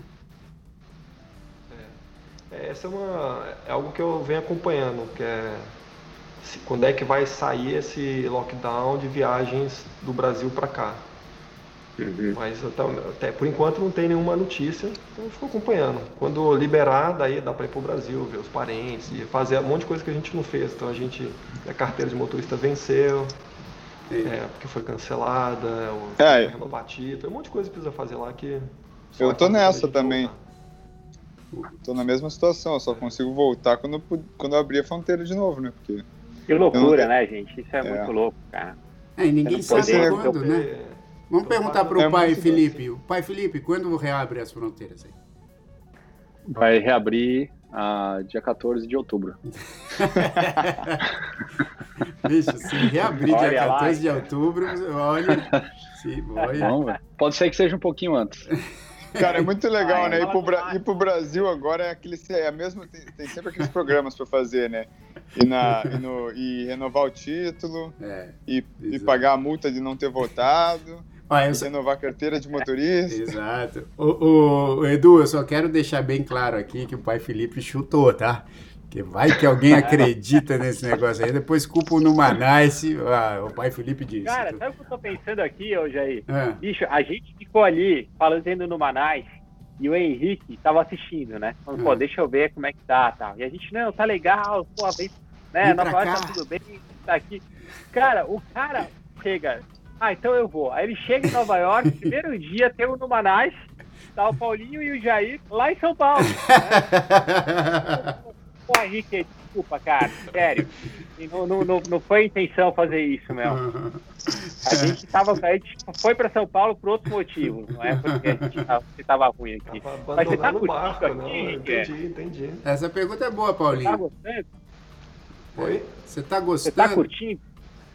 É, é, essa é, uma, é algo que eu venho acompanhando, que é se, quando é que vai sair esse lockdown de viagens do Brasil para cá. Uhum. Mas até, até, por enquanto não tem nenhuma notícia, então eu fico acompanhando. Quando liberar, daí dá para ir para o Brasil, ver os parentes e fazer um monte de coisa que a gente não fez. Então a gente, a carteira de motorista venceu, é, porque foi cancelada, o é. renovar título, um monte de coisa que precisa fazer lá que. Eu tô nessa também. Voltar. Tô na mesma situação, eu só consigo voltar quando, quando eu abrir a fronteira de novo, né? Porque. Que loucura, não... né, gente? Isso é, é, muito louco, cara. É, e ninguém sabe poder... quando, né? Vamos perguntar para o é pai Felipe. O pai Felipe, quando reabre as fronteiras aí? Vai reabrir ah, dia 14 de outubro. Bicho, se reabrir olha dia 14 lá, de outubro, olha. Se, olha. Pode ser que seja um pouquinho antes. Cara, é muito legal, Ai, né? Ir pro, Bra ir pro Brasil agora é aquele. É mesmo, tem, tem sempre aqueles programas para fazer, né? E, na, e, no, e renovar o título, é, e, e, pagar a multa de não ter votado. Ah, eu... Renovar a carteira de motorista. Exato. O, o, o, Edu, eu só quero deixar bem claro aqui que o pai Felipe chutou, tá? Que vai que alguém acredita nesse negócio aí, depois culpa o Numanice, ah, o pai Felipe disse. Cara, sabe o que eu tô pensando aqui hoje aí? É. Bicho, a gente ficou ali falando no Numanice e o Henrique tava assistindo, né? Falando, pô, é. deixa eu ver como é que tá, tá. E a gente, não, tá legal, pô, vem, né? Vem Nova York tá tudo bem, tá aqui. Cara, o cara chega. Ah, então eu vou. Aí ele chega em Nova York, primeiro dia tem o Numanais, tá o Paulinho e o Jair lá em São Paulo. Pô, Henrique, desculpa, cara, sério. Não, não, não, não foi a intenção fazer isso, meu. A gente tava, a gente foi para São Paulo por outros motivos, não é porque a gente tava, tava ruim aqui. Tava Mas você tá curtindo barco, aqui, não, entendi, entendi. Essa pergunta é boa, Paulinho. Você tá gostando? Oi? Você tá gostando? Você tá curtindo?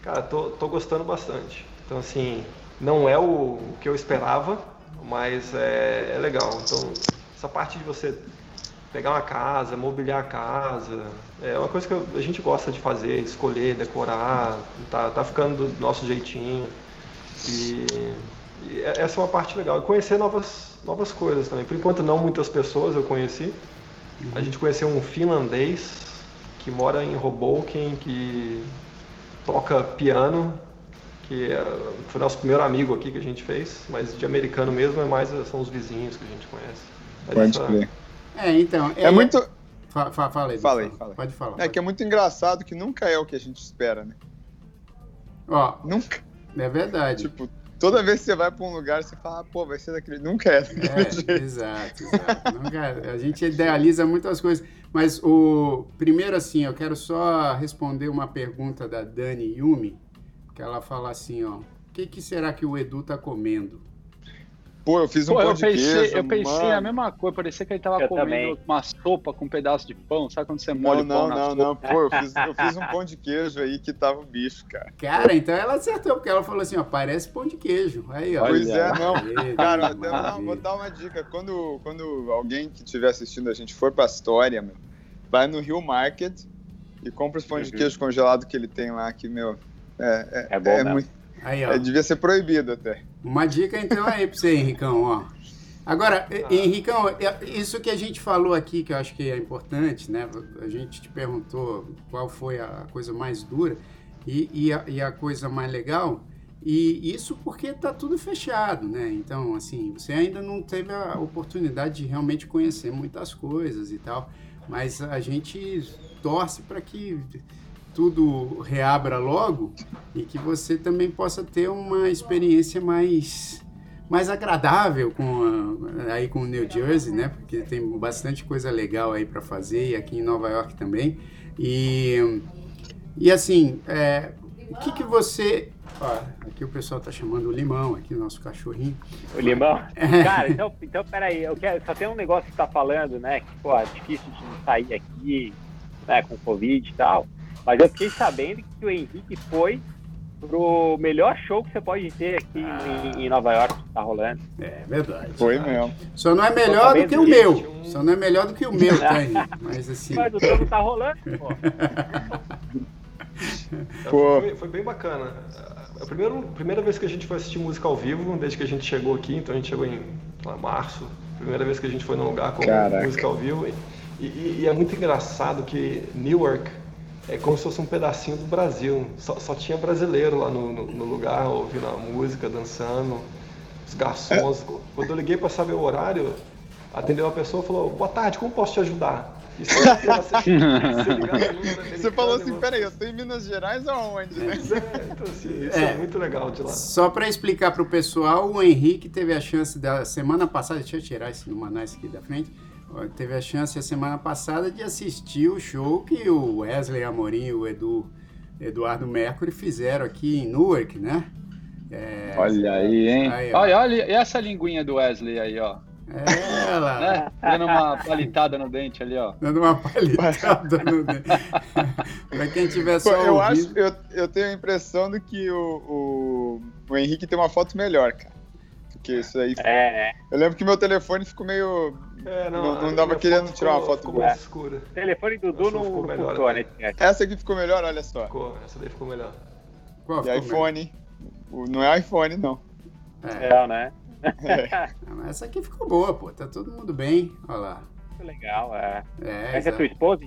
Cara, tô, tô gostando bastante. Então, assim, não é o que eu esperava, mas é, é legal. Então, essa parte de você pegar uma casa, mobiliar a casa, é uma coisa que a gente gosta de fazer, escolher, decorar, tá, tá ficando do nosso jeitinho. E, e essa é uma parte legal. E conhecer novas, novas coisas também. Por enquanto, não muitas pessoas eu conheci. A gente conheceu um finlandês que mora em Hoboken, que toca piano que é, foi nosso primeiro amigo aqui que a gente fez, mas de americano mesmo é mais são os vizinhos que a gente conhece. Mas Pode essa... crer. É, então. É, é muito. Fa fa fala aí. Fala aí, fala. Pode falar. É pode. que é muito engraçado que nunca é o que a gente espera, né? Ó. Nunca. É verdade. Tipo, toda vez que você vai para um lugar, você fala, ah, pô, vai ser daquele. Nunca é daquele é, jeito. Exato, exato. Nunca é. A gente idealiza muitas coisas. Mas o primeiro, assim, eu quero só responder uma pergunta da Dani Yumi que ela fala assim, ó, o que, que será que o Edu tá comendo? Pô, eu fiz um Pô, pão eu pensei, queijo, Eu pensei mano. a mesma coisa, parecia que ele tava eu comendo também. uma sopa com um pedaço de pão, sabe quando você molha não, o pão Não, não, não, pô, eu fiz, eu fiz um pão de queijo aí que tava o bicho, cara. Cara, então ela acertou, porque ela falou assim, ó, parece pão de queijo. Aí, ó. Pois é, não. cara, até não, vou dar uma dica. Quando, quando alguém que estiver assistindo a gente for pra história, mano, vai no Rio Market e compra os pães uhum. de queijo congelado que ele tem lá, que, meu, é, é, é bom, é muito, aí, ó. É, devia ser proibido até. Uma dica então aí pra você, Henricão, ó. Agora, ah. Henricão, é, isso que a gente falou aqui, que eu acho que é importante, né? A gente te perguntou qual foi a coisa mais dura e, e, a, e a coisa mais legal. E isso porque está tudo fechado, né? Então, assim, você ainda não teve a oportunidade de realmente conhecer muitas coisas e tal, mas a gente torce para que tudo reabra logo e que você também possa ter uma experiência mais mais agradável com a, aí com o New Jersey, né? Porque tem bastante coisa legal aí para fazer e aqui em Nova York também. E e assim, é, o que que você Ó, aqui o pessoal tá chamando o limão, aqui o nosso cachorrinho. O limão? Cara, então, então peraí, eu quero, só tem um negócio que tá falando, né? Que, pô, é difícil de sair aqui, né, com Covid e tal. Mas eu fiquei sabendo que o Henrique foi pro melhor show que você pode ter aqui ah. em, em, Nova York, que tá rolando. É verdade. Foi mesmo. Só não é melhor do que o meu. Só não é melhor do que o meu, tá, Henrique? Mas assim. Mas o não tá rolando, pô. pô. Foi, foi, bem bacana. A primeira, a primeira vez que a gente foi assistir música ao vivo, desde que a gente chegou aqui, então a gente chegou em lá, março. Primeira vez que a gente foi num lugar com Caraca. música ao vivo. E, e, e é muito engraçado que Newark é como se fosse um pedacinho do Brasil. Só, só tinha brasileiro lá no, no, no, lugar, ouvindo a música, dançando, os garçons. É. Quando eu liguei para saber o horário, atendeu uma pessoa e falou: Boa tarde, como posso te ajudar? Isso, você falou assim, peraí, eu tô em Minas Gerais aonde, né? É, então, assim, isso é, é, muito legal de lá. Só para explicar para o pessoal, o Henrique teve a chance da semana passada, deixa eu tirar esse Manais aqui da frente, teve a chance a semana passada de assistir o show que o Wesley Amorim e o Edu, Eduardo Mercury fizeram aqui em Newark, né? É, olha aí, hein? Aí, olha, olha, e essa linguinha do Wesley aí, ó. Ela! Né? Dando uma palitada no dente ali, ó. Dando uma palitada no dente. pra quem tiver só eu ouvido... acho, eu, eu tenho a impressão de que o, o, o Henrique tem uma foto melhor, cara. Porque isso aí. É, é. Eu lembro que meu telefone ficou meio é, não, não, não dava querendo tirar uma foto boa. escura. O telefone do Dudu não ficou melhor. Ficou, né? Essa aqui ficou melhor, olha só. Ficou, essa daí ficou melhor. Qual e iPhone. Melhor? Não é iPhone, não. É, é né? É. Não, essa aqui ficou boa, pô. Tá todo mundo bem. Olha lá. Muito legal, é. é essa é tua esposa?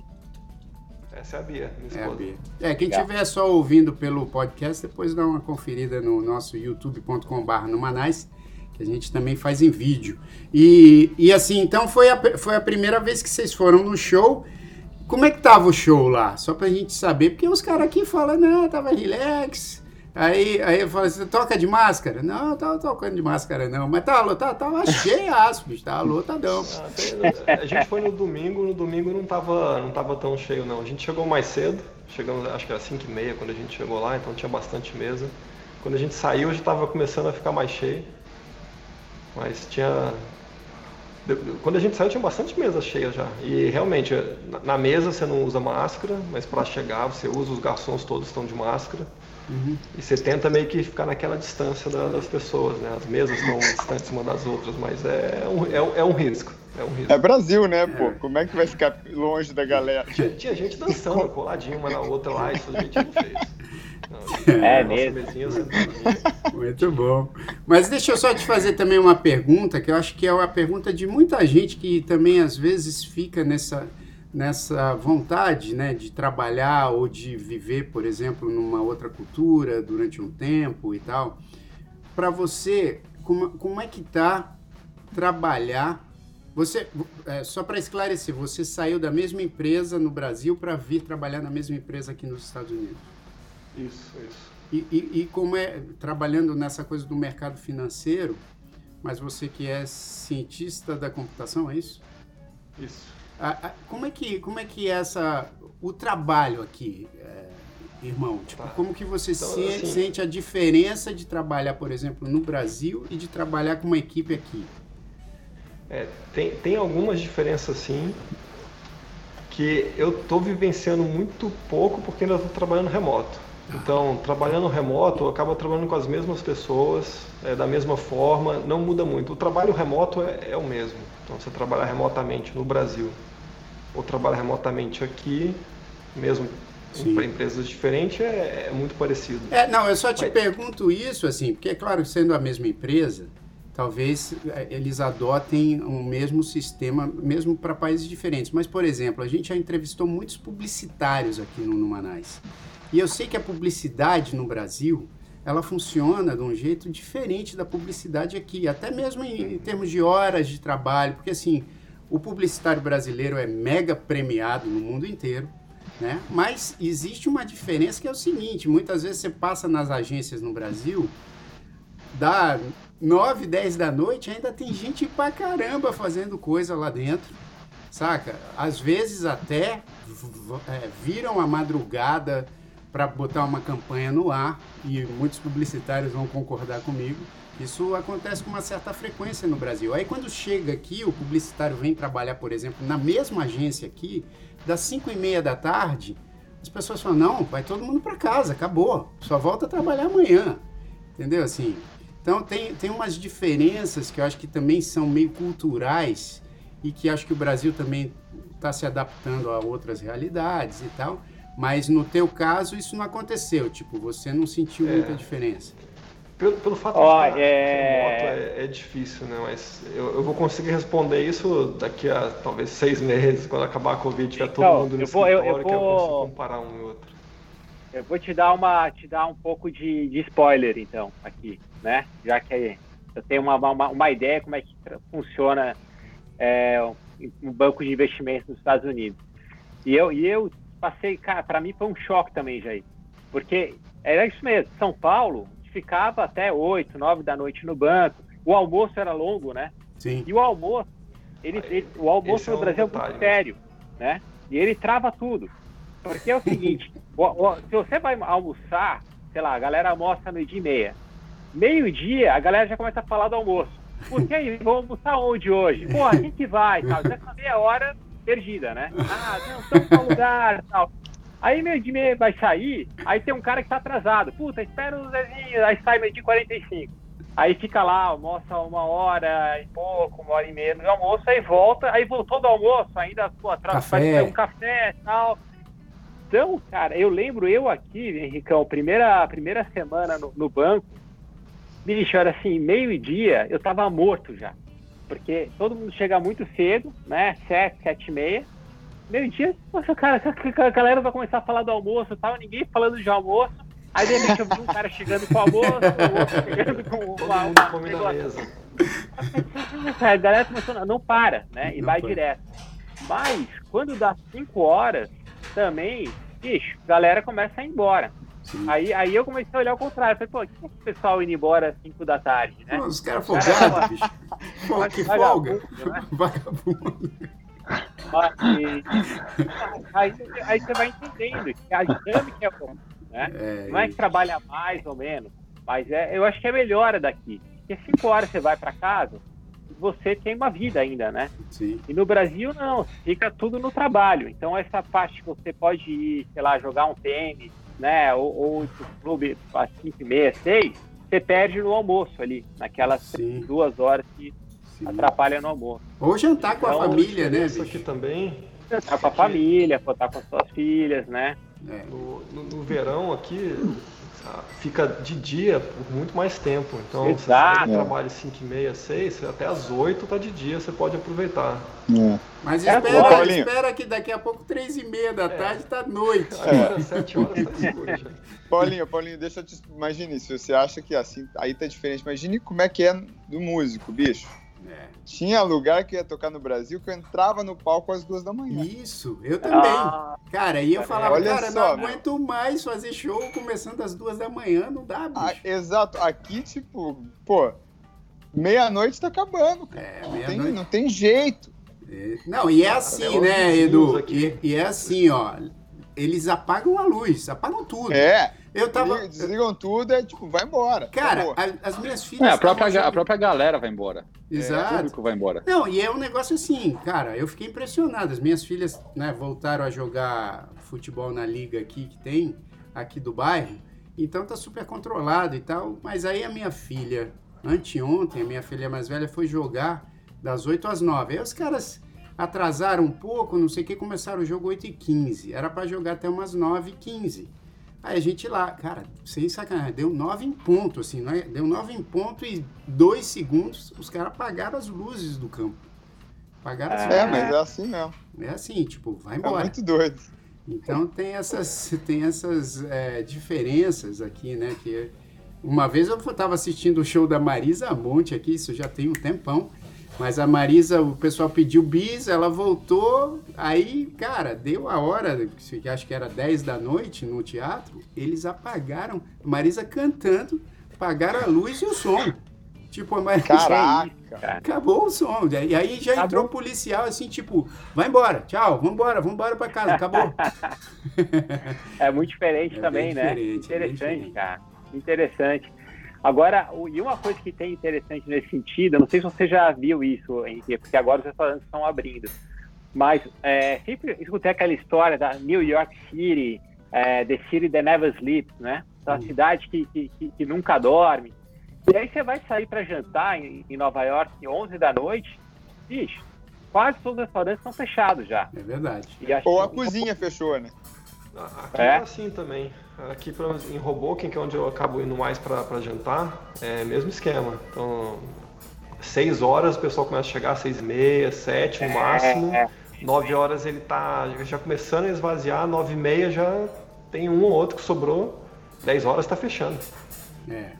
Essa é a Bia, É, a Bia. é quem estiver só ouvindo pelo podcast, depois dá uma conferida no nosso youtube.com.br no Manais que a gente também faz em vídeo. E, e assim, então foi a, foi a primeira vez que vocês foram no show. Como é que tava o show lá? Só pra gente saber, porque os caras aqui falam, não, tava relax, Aí, aí eu falei, você toca de máscara? Não, eu tava tocando de máscara, não. Mas tava, tava, tava cheio bicho, tava lotadão. Ah, a gente foi no domingo, no domingo não tava, não tava tão cheio, não. A gente chegou mais cedo, chegamos, acho que era 5 e meia quando a gente chegou lá, então tinha bastante mesa. Quando a gente saiu, já tava começando a ficar mais cheio. Mas tinha. Quando a gente saiu, tinha bastante mesa cheia já. E realmente, na mesa você não usa máscara, mas para chegar você usa, os garçons todos estão de máscara. Uhum. E você tenta meio que ficar naquela distância da, das pessoas, né? As mesas estão distantes uma das outras, mas é um, é, é um risco. É, um risco. é Brasil, né, pô? Como é que vai ficar longe da galera? Tinha, tinha gente dançando, coladinho uma na outra lá, isso a gente não fez. Não, é mesmo. Muito bom. Mas deixa eu só te fazer também uma pergunta, que eu acho que é uma pergunta de muita gente que também às vezes fica nessa nessa vontade né, de trabalhar ou de viver, por exemplo, numa outra cultura durante um tempo e tal. Para você, como, como é que tá trabalhar? Você, é, só para esclarecer, você saiu da mesma empresa no Brasil para vir trabalhar na mesma empresa aqui nos Estados Unidos? Isso, isso. E, e, e como é trabalhando nessa coisa do mercado financeiro, mas você que é cientista da computação, é isso? Isso. Como é que como é que é essa o trabalho aqui, é, irmão? Tipo, tá. como que você então, se, assim, sente a diferença de trabalhar, por exemplo, no Brasil e de trabalhar com uma equipe aqui? É, tem, tem algumas diferenças sim que eu estou vivenciando muito pouco porque ainda estou trabalhando remoto. Então, trabalhando remoto, eu acabo trabalhando com as mesmas pessoas, é, da mesma forma, não muda muito. O trabalho remoto é, é o mesmo. Então, você trabalhar remotamente no Brasil ou trabalhar remotamente aqui, mesmo para empresas diferentes, é, é, muito parecido. É, não, eu só te Mas... pergunto isso, assim, porque, é claro, sendo a mesma empresa, talvez é, eles adotem o mesmo sistema, mesmo para países diferentes. Mas, por exemplo, a gente já entrevistou muitos publicitários aqui no Numanais. E eu sei que a publicidade no Brasil, ela funciona de um jeito diferente da publicidade aqui, até mesmo em, em termos de horas de trabalho, porque assim, o publicitário brasileiro é mega premiado no mundo inteiro, né? Mas existe uma diferença que é o seguinte: muitas vezes você passa nas agências no Brasil, dá 9, 10 da noite, ainda tem gente pra caramba fazendo coisa lá dentro, saca? Às vezes até é, viram a madrugada para botar uma campanha no ar, e muitos publicitários vão concordar comigo. Isso acontece com uma certa frequência no Brasil. Aí quando chega aqui, o publicitário vem trabalhar, por exemplo, na mesma agência aqui, das 5 e meia da tarde, as pessoas falam, não, vai todo mundo para casa, acabou, só volta a trabalhar amanhã. Entendeu? Assim, então tem, tem umas diferenças que eu acho que também são meio culturais e que acho que o Brasil também está se adaptando a outras realidades e tal. Mas no teu caso isso não aconteceu, tipo, você não sentiu é. muita diferença. Pelo, pelo fato oh, de é... é... é difícil, né? Mas eu, eu, vou conseguir responder isso daqui a talvez seis meses, quando acabar a Covid, tiver então, todo mundo no eu vou, eu, eu, vou... que eu consigo comparar um e outro. Eu vou te dar uma, te dar um pouco de, de spoiler, então, aqui, né? Já que eu tenho uma, uma, uma ideia como é que funciona é, um banco de investimentos nos Estados Unidos. E eu, e eu passei, cara, para mim foi um choque também, Jair. Porque era isso mesmo, São Paulo ficava até 8, 9 da noite no banco. O almoço era longo, né? Sim. E o almoço, ele, ele o almoço no é Brasil é muito né? sério, né? E ele trava tudo. Porque é o seguinte, o, o, se você vai almoçar, sei lá, a galera almoça meio-dia e meia. Meio-dia, a galera já começa a falar do almoço. Porque aí, vamos almoçar onde hoje? Pô, a gente vai, tal. Já meia hora perdida, né? Ah, não, estamos no lugar tal. Aí meio de meia vai sair, aí tem um cara que tá atrasado. Puta, espera o Zezinho, aí sai meio de 45. Aí fica lá, almoça uma hora e pouco, uma hora e meia no almoço, aí volta, aí voltou do almoço, ainda, pô, atrás um café e tal. Então, cara, eu lembro eu aqui, Henricão, primeira, primeira semana no, no banco, bicho, era assim, meio-dia, eu tava morto já porque todo mundo chega muito cedo, né? Sete, sete e meia. Meio-dia, poxa, cara, a galera vai começar a falar do almoço e tal, ninguém falando de almoço. Aí de repente eu vi um cara chegando com o almoço, o outro chegando com uma, uma, come na mesa. A galera começou, não para, né? E não vai foi. direto. Mas quando dá 5 horas, também, bicho, a galera começa a ir embora. Aí, aí eu comecei a olhar o contrário. Falei, pô, que é esse pessoal indo embora às 5 da tarde, né? Pô, os caras folgados, bicho. Pô, que folga. Né? Vagabundo. Aí, aí, você vai entendendo que a dinâmica é bom, né? É, Não é que trabalha mais ou menos, mas é, eu acho que é melhor daqui. Porque 5 horas você vai para casa, você tem uma vida ainda, né? Sim. E no Brasil, não, fica tudo no trabalho. Então, essa parte que você pode ir, sei lá, jogar um tênis, né? Ou, ou clube às 5 e meia, 6, você perde no almoço ali, naquelas Sim. duas horas que Sim. atrapalha no almoço. Ou jantar com então, a família, né? Isso aqui também. Jantar com a família, estar com as suas filhas, né? É. No, no, no verão aqui, fica de dia por muito mais tempo. Então, Exato. você trabalha 5 e meia, 6, até as 8 tá de dia, você pode aproveitar. É. Mas é espera, espera que daqui a pouco 3 e meia da é. tarde tá noite. É. 7 horas tá escuro já. Paulinho, Paulinho, deixa eu te... Imagine, se você acha que assim, aí tá diferente, imagine como é que é do músico, bicho. É. Tinha lugar que ia tocar no Brasil que eu entrava no palco às duas da manhã. Isso, eu também. Ah, cara, e eu falava, Olha cara, só, não aguento mais fazer show começando às duas da manhã, não dá, ah, bicho. Ah, exato, aqui, tipo, pô, meia-noite tá acabando, cara. É, não, tem, não tem jeito. É, não, e é assim, né, Edu? E, e, é assim, ó. Eles apagam a luz, apagam tudo. É. Eu tava. Desligam tudo e, tipo, vai embora. Cara, a, as minhas filhas. É, a própria, a própria galera vai embora. Exato. É, o público vai embora. Não, e é um negócio assim, cara, eu fiquei impressionado. As minhas filhas, né, voltaram a jogar futebol na liga aqui que tem, aqui do bairro. Então tá super controlado e tal. Mas aí a minha filha, anteontem, a minha filha mais velha foi jogar das 8 às 9. Aí os caras atrasaram um pouco, não sei o que, começaram o jogo 8 e 15. Era para jogar até umas 9 e 15. Aí a gente lá, cara, sem sacanagem, deu nove em ponto, assim, não é? Deu nove em ponto e dois segundos os caras apagaram as luzes do campo. Apagaram as É, mas é assim mesmo. É assim, tipo, vai embora. É muito doido. Então tem essas, tem essas é, diferenças aqui, né? Que uma vez eu estava assistindo o show da Marisa Monte aqui, isso já tem um tempão. Mas a Marisa, o pessoal pediu bis, ela voltou, aí, cara, deu a hora, acho que era 10 da noite no teatro, eles apagaram, Marisa cantando, apagaram a luz e o som. Tipo, a Marisa. Caraca! Acabou o som. E aí já acabou. entrou o policial assim, tipo, vai embora, tchau, vambora, vambora pra casa, acabou. é muito diferente é também, né? Diferente, Interessante, cara. Interessante. Agora, e uma coisa que tem interessante nesse sentido, eu não sei se você já viu isso, Henrique, porque agora os restaurantes estão abrindo, mas é, sempre escutei aquela história da New York City, é, The City That Never Sleeps, né? Uma cidade que, que, que, nunca dorme. E aí você vai sair para jantar em, em, Nova York 11 da noite, bicho, quase todos os restaurantes estão fechados já. É verdade. Ou a cozinha fechou, né? Aqui é? é assim também. Aqui pra, em Hoboken, que é onde eu acabo indo mais para jantar, é mesmo esquema. Então, seis horas o pessoal começa a chegar, seis e meia, sete no máximo. É. Nove horas ele tá já começando a esvaziar, nove e meia já tem um ou outro que sobrou, dez horas está fechando. É.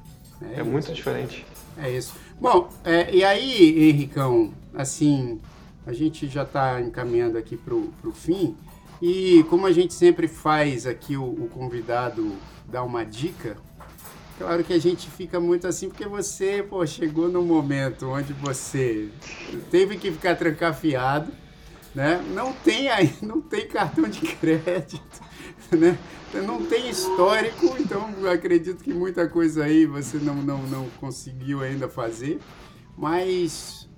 É, é muito diferente. É isso. Bom, é, e aí, Henricão, assim, a gente já está encaminhando aqui para o fim. E como a gente sempre faz aqui o, o convidado dar uma dica, Claro que a gente fica muito assim porque você, pô, chegou num momento onde você teve que ficar trancafiado, né? Não tem aí, não tem cartão de crédito, né? Não tem histórico, então acredito que muita coisa aí você não, não, não conseguiu ainda fazer. Mas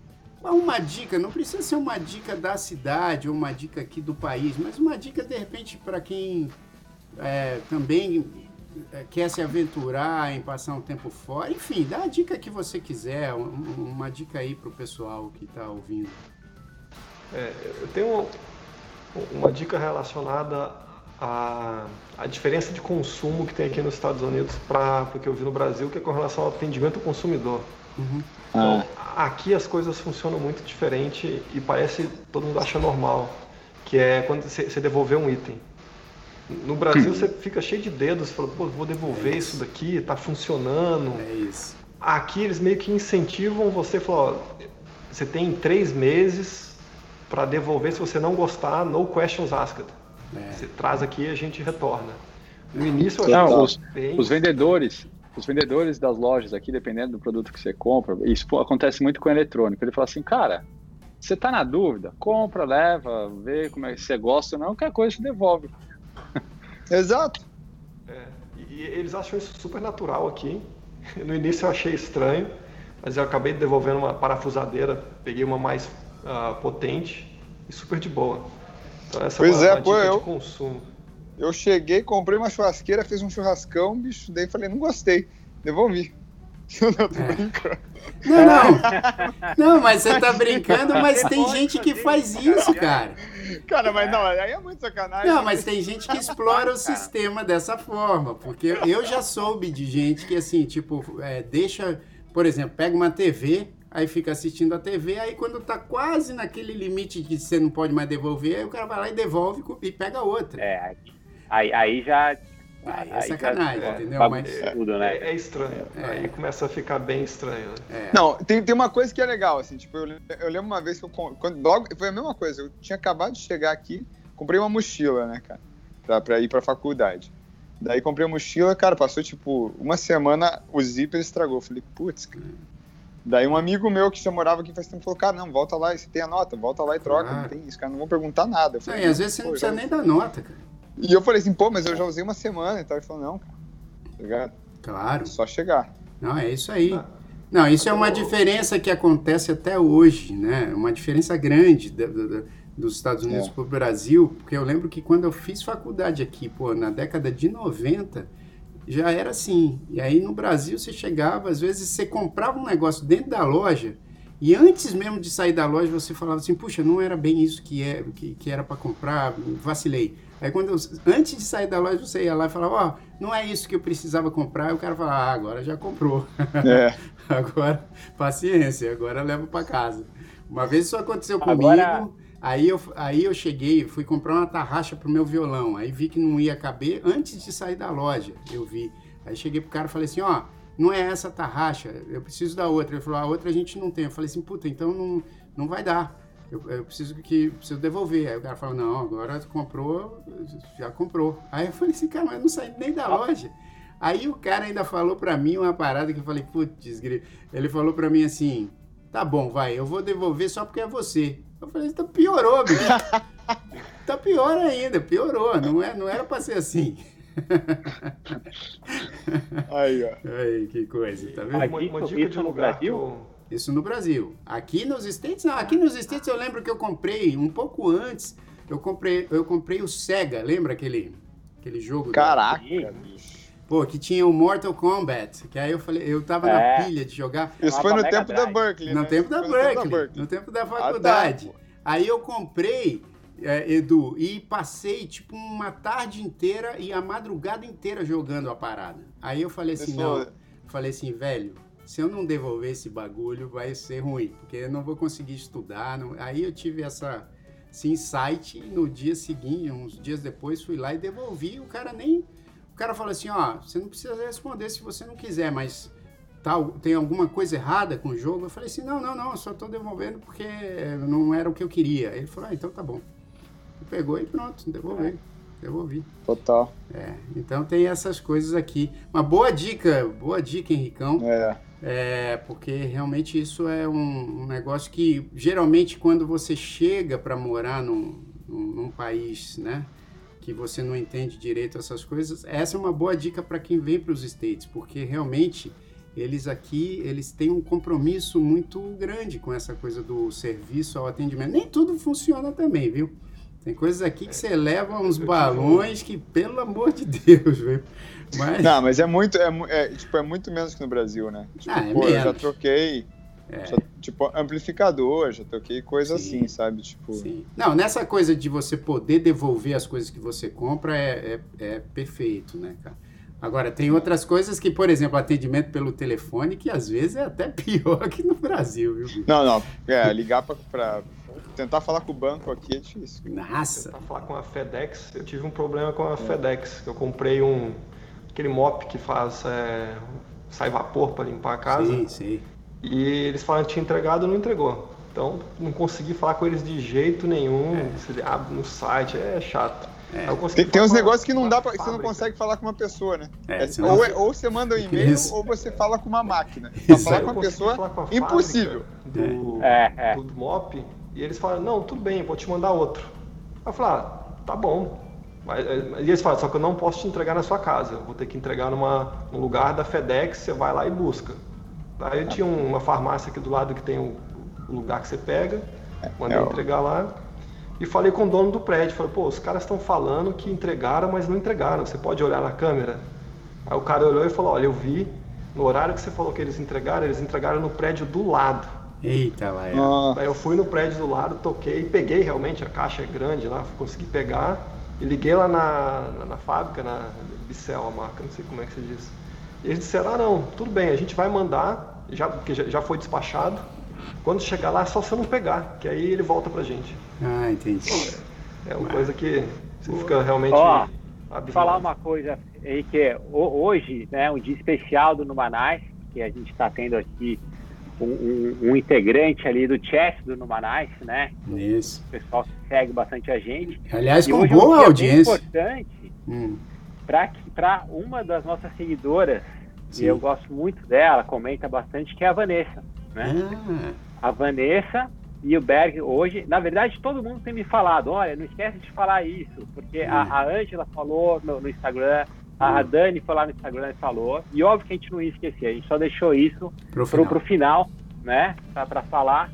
uma dica, não precisa ser uma dica da cidade ou uma dica aqui do país, mas uma dica de repente para quem é, também é, quer se aventurar em passar um tempo fora. Enfim, dá a dica que você quiser, uma dica aí para o pessoal que está ouvindo. É, eu tenho uma dica relacionada à, à diferença de consumo que tem aqui nos Estados Unidos para o que eu vi no Brasil, que é com relação ao atendimento ao consumidor. Uhum. Então, ah. aqui as coisas funcionam muito diferente e parece todo mundo acha normal, que é quando você devolver um item. No Brasil você fica cheio de dedos, fala, pô, vou devolver é isso. isso daqui, tá funcionando. É isso. Aqui eles meio que incentivam você, falam, você tem três meses para devolver se você não gostar, no questions asked. É. Você traz aqui e a gente retorna. No início eu Não, os, bem... os vendedores, os vendedores das lojas aqui, dependendo do produto que você compra, isso acontece muito com o eletrônico. Ele fala assim, cara, você tá na dúvida? Compra, leva, vê como é que você gosta ou não, qualquer coisa te devolve. Exato. É, e eles acham isso super natural aqui. No início eu achei estranho, mas eu acabei devolvendo uma parafusadeira, peguei uma mais uh, potente e super de boa. Então essa pois é, uma, é, uma pô, eu, de consumo. Eu cheguei, comprei uma churrasqueira, fiz um churrascão, bicho, daí falei, não gostei, devolvi. Eu não tô é. brincando. Não, não. Não, mas você tá brincando, mas tem gente que faz isso, cara. Cara, mas não, aí é muito sacanagem. Não, mas tem gente que explora o sistema dessa forma. Porque eu já soube de gente que, assim, tipo, é, deixa, por exemplo, pega uma TV, aí fica assistindo a TV, aí quando tá quase naquele limite que você não pode mais devolver, aí o cara vai lá e devolve e pega outra. É, aí, aí já Aí é sacanagem, é, entendeu? Mas, tudo, né? é, é estranho. É. Aí começa a ficar bem estranho. Né? É. Não, tem, tem uma coisa que é legal, assim, tipo, eu, eu lembro uma vez que eu. Quando, logo, foi a mesma coisa, eu tinha acabado de chegar aqui, comprei uma mochila, né, cara? Pra, pra ir pra faculdade. Daí comprei a mochila, cara, passou tipo uma semana, o zíper estragou. Falei, putz, cara. Daí um amigo meu que já morava aqui faz tempo falou, cara, não, volta lá, você tem a nota, volta lá e troca, não tem isso, cara, não vou perguntar nada. Eu falei, não, e às vezes você não precisa já... nem dar nota, cara. E eu falei assim, pô, mas eu já usei uma semana e tal. Ele falou, não, cara. Tá ligado? Claro. É só chegar. Não, é isso aí. Ah. Não, isso é uma diferença que acontece até hoje, né? Uma diferença grande da, da, dos Estados Unidos é. para o Brasil, porque eu lembro que quando eu fiz faculdade aqui, pô, na década de 90, já era assim. E aí no Brasil você chegava, às vezes você comprava um negócio dentro da loja, e antes mesmo de sair da loja você falava assim, puxa, não era bem isso que, é, que, que era para comprar, vacilei. Aí quando eu, antes de sair da loja, você ia lá e falava, ó, oh, não é isso que eu precisava comprar, e o cara falava, ah, agora já comprou. É. agora, paciência, agora levo para casa. Uma vez isso aconteceu comigo, agora... aí, eu, aí eu cheguei, fui comprar uma tarraxa pro meu violão, aí vi que não ia caber antes de sair da loja, eu vi. Aí cheguei pro cara e falei assim, ó, oh, não é essa tarraxa, eu preciso da outra. Ele falou, a outra a gente não tem. Eu falei assim, puta, então não, não vai dar eu, eu, preciso que preciso devolver. Aí o cara falou, não, agora comprou, já comprou. Aí eu falei assim, cara, mas eu não saí nem da loja. Aí o cara ainda falou pra mim uma parada que eu falei, putz, ele falou pra mim assim, tá bom, vai, eu vou devolver só porque é você. Eu falei, então piorou, bicho. tá pior ainda, piorou, não, é, não era pra ser assim. Aí, ó. Aí, que coisa, tá vendo? Uma, uma dica de lugar que eu, isso no Brasil. Aqui nos States, não. Aqui nos States eu lembro que eu comprei um pouco antes. Eu comprei, eu comprei o Sega, lembra aquele, aquele jogo? Caraca, Pô, que tinha o Mortal Kombat, que aí eu falei, eu tava é. na pilha de jogar. Isso foi no tempo da Berkeley, No né? tempo da Berkeley, no tempo da faculdade. Ah, tá. Aí eu comprei, é, Edu, e passei tipo uma tarde inteira e a madrugada inteira jogando a parada. Aí eu falei assim, Isso não, falei assim, velho, se eu não devolver esse bagulho, vai ser ruim, porque eu não vou conseguir estudar. Não... Aí eu tive essa, esse insight e no dia seguinte, uns dias depois, fui lá e devolvi. O cara nem. O cara falou assim: ó, você não precisa responder se você não quiser, mas tal, tem alguma coisa errada com o jogo? Eu falei assim: não, não, não, eu só estou devolvendo porque não era o que eu queria. Ele falou: ah, então tá bom. E pegou e pronto, devolvi. Devolvi. Total. É, então tem essas coisas aqui. Uma boa dica, boa dica, Henricão. É. É, porque realmente isso é um, um negócio que geralmente quando você chega para morar num, num, num, país, né, que você não entende direito essas coisas, essa é uma boa dica para quem vem para os States, porque realmente eles aqui eles têm um compromisso muito grande com essa coisa do serviço ao atendimento. Nem tudo funciona também, viu? Tem coisas aqui que você leva uns balões que, pelo amor de Deus, viu? Mas... Não, mas é muito, é, é, tipo, é muito menos que no Brasil, né? Tipo, ah, é pô, eu já troquei, é. já, tipo, amplificador, já troquei coisa Sim. assim, sabe? Tipo... Sim. Não, nessa coisa de você poder devolver as coisas que você compra é, é, é perfeito, né, cara? Agora, tem outras coisas que, por exemplo, atendimento pelo telefone, que às vezes é até pior que no Brasil, viu? Não, não. É, ligar para tentar falar com o banco aqui é difícil. Nossa! Tentar falar com a FedEx, eu tive um problema com a é. FedEx. Eu comprei um aquele mop que faz é, sai vapor para limpar a casa. Sim, sim. E eles falaram que tinha entregado e não entregou. Então não consegui falar com eles de jeito nenhum. É. Você abre no site, é chato. É. Tem, tem uns negócios que não dá pra, você não consegue falar com uma pessoa, né? É, é, ou, é, ou, você manda um e-mail ou você fala com uma máquina. Pra falar com uma pessoa, com impossível. Do, é, é. do MOP, e eles falam, não, tudo bem, vou te mandar outro. Eu falo, ah, tá bom. E eles falam, só que eu não posso te entregar na sua casa, eu vou ter que entregar numa, num lugar da FedEx, você vai lá e busca. Aí tinha uma farmácia aqui do lado que tem o, o lugar que você pega, mandei entregar lá. E falei com o dono do prédio, falei, pô, os caras estão falando que entregaram, mas não entregaram, você pode olhar na câmera? Aí o cara olhou e falou, olha, eu vi, no horário que você falou que eles entregaram, eles entregaram no prédio do lado. Eita, lá Aí eu fui no prédio do lado, toquei, peguei realmente, a caixa é grande lá, consegui pegar, e liguei lá na, na, na fábrica, na Bicel, a marca, não sei como é que se diz. E eles disseram, ah não, tudo bem, a gente vai mandar, já, porque já, já foi despachado, quando chegar lá é só você não pegar, que aí ele volta pra gente. Ah, entendi. É uma coisa que você fica realmente. Ó, oh, falar uma coisa aí que hoje, né, um dia especial do Numanais, que a gente está tendo aqui um, um, integrante ali do chat do Numanais, né? Isso. O pessoal segue bastante a gente. Aliás, com boa é um audiência. importante hum. para uma das nossas seguidoras, Sim. e eu gosto muito dela, comenta bastante, que é a Vanessa. Né? Ah. A Vanessa e o Berg hoje, na verdade, todo mundo tem me falado, olha, não esquece de falar isso, porque hum. a Ângela falou no, no Instagram, a hum. Dani foi lá no Instagram e falou, e óbvio que a gente não ia esquecer, a gente só deixou isso pro, pro, final. pro final, né, para falar.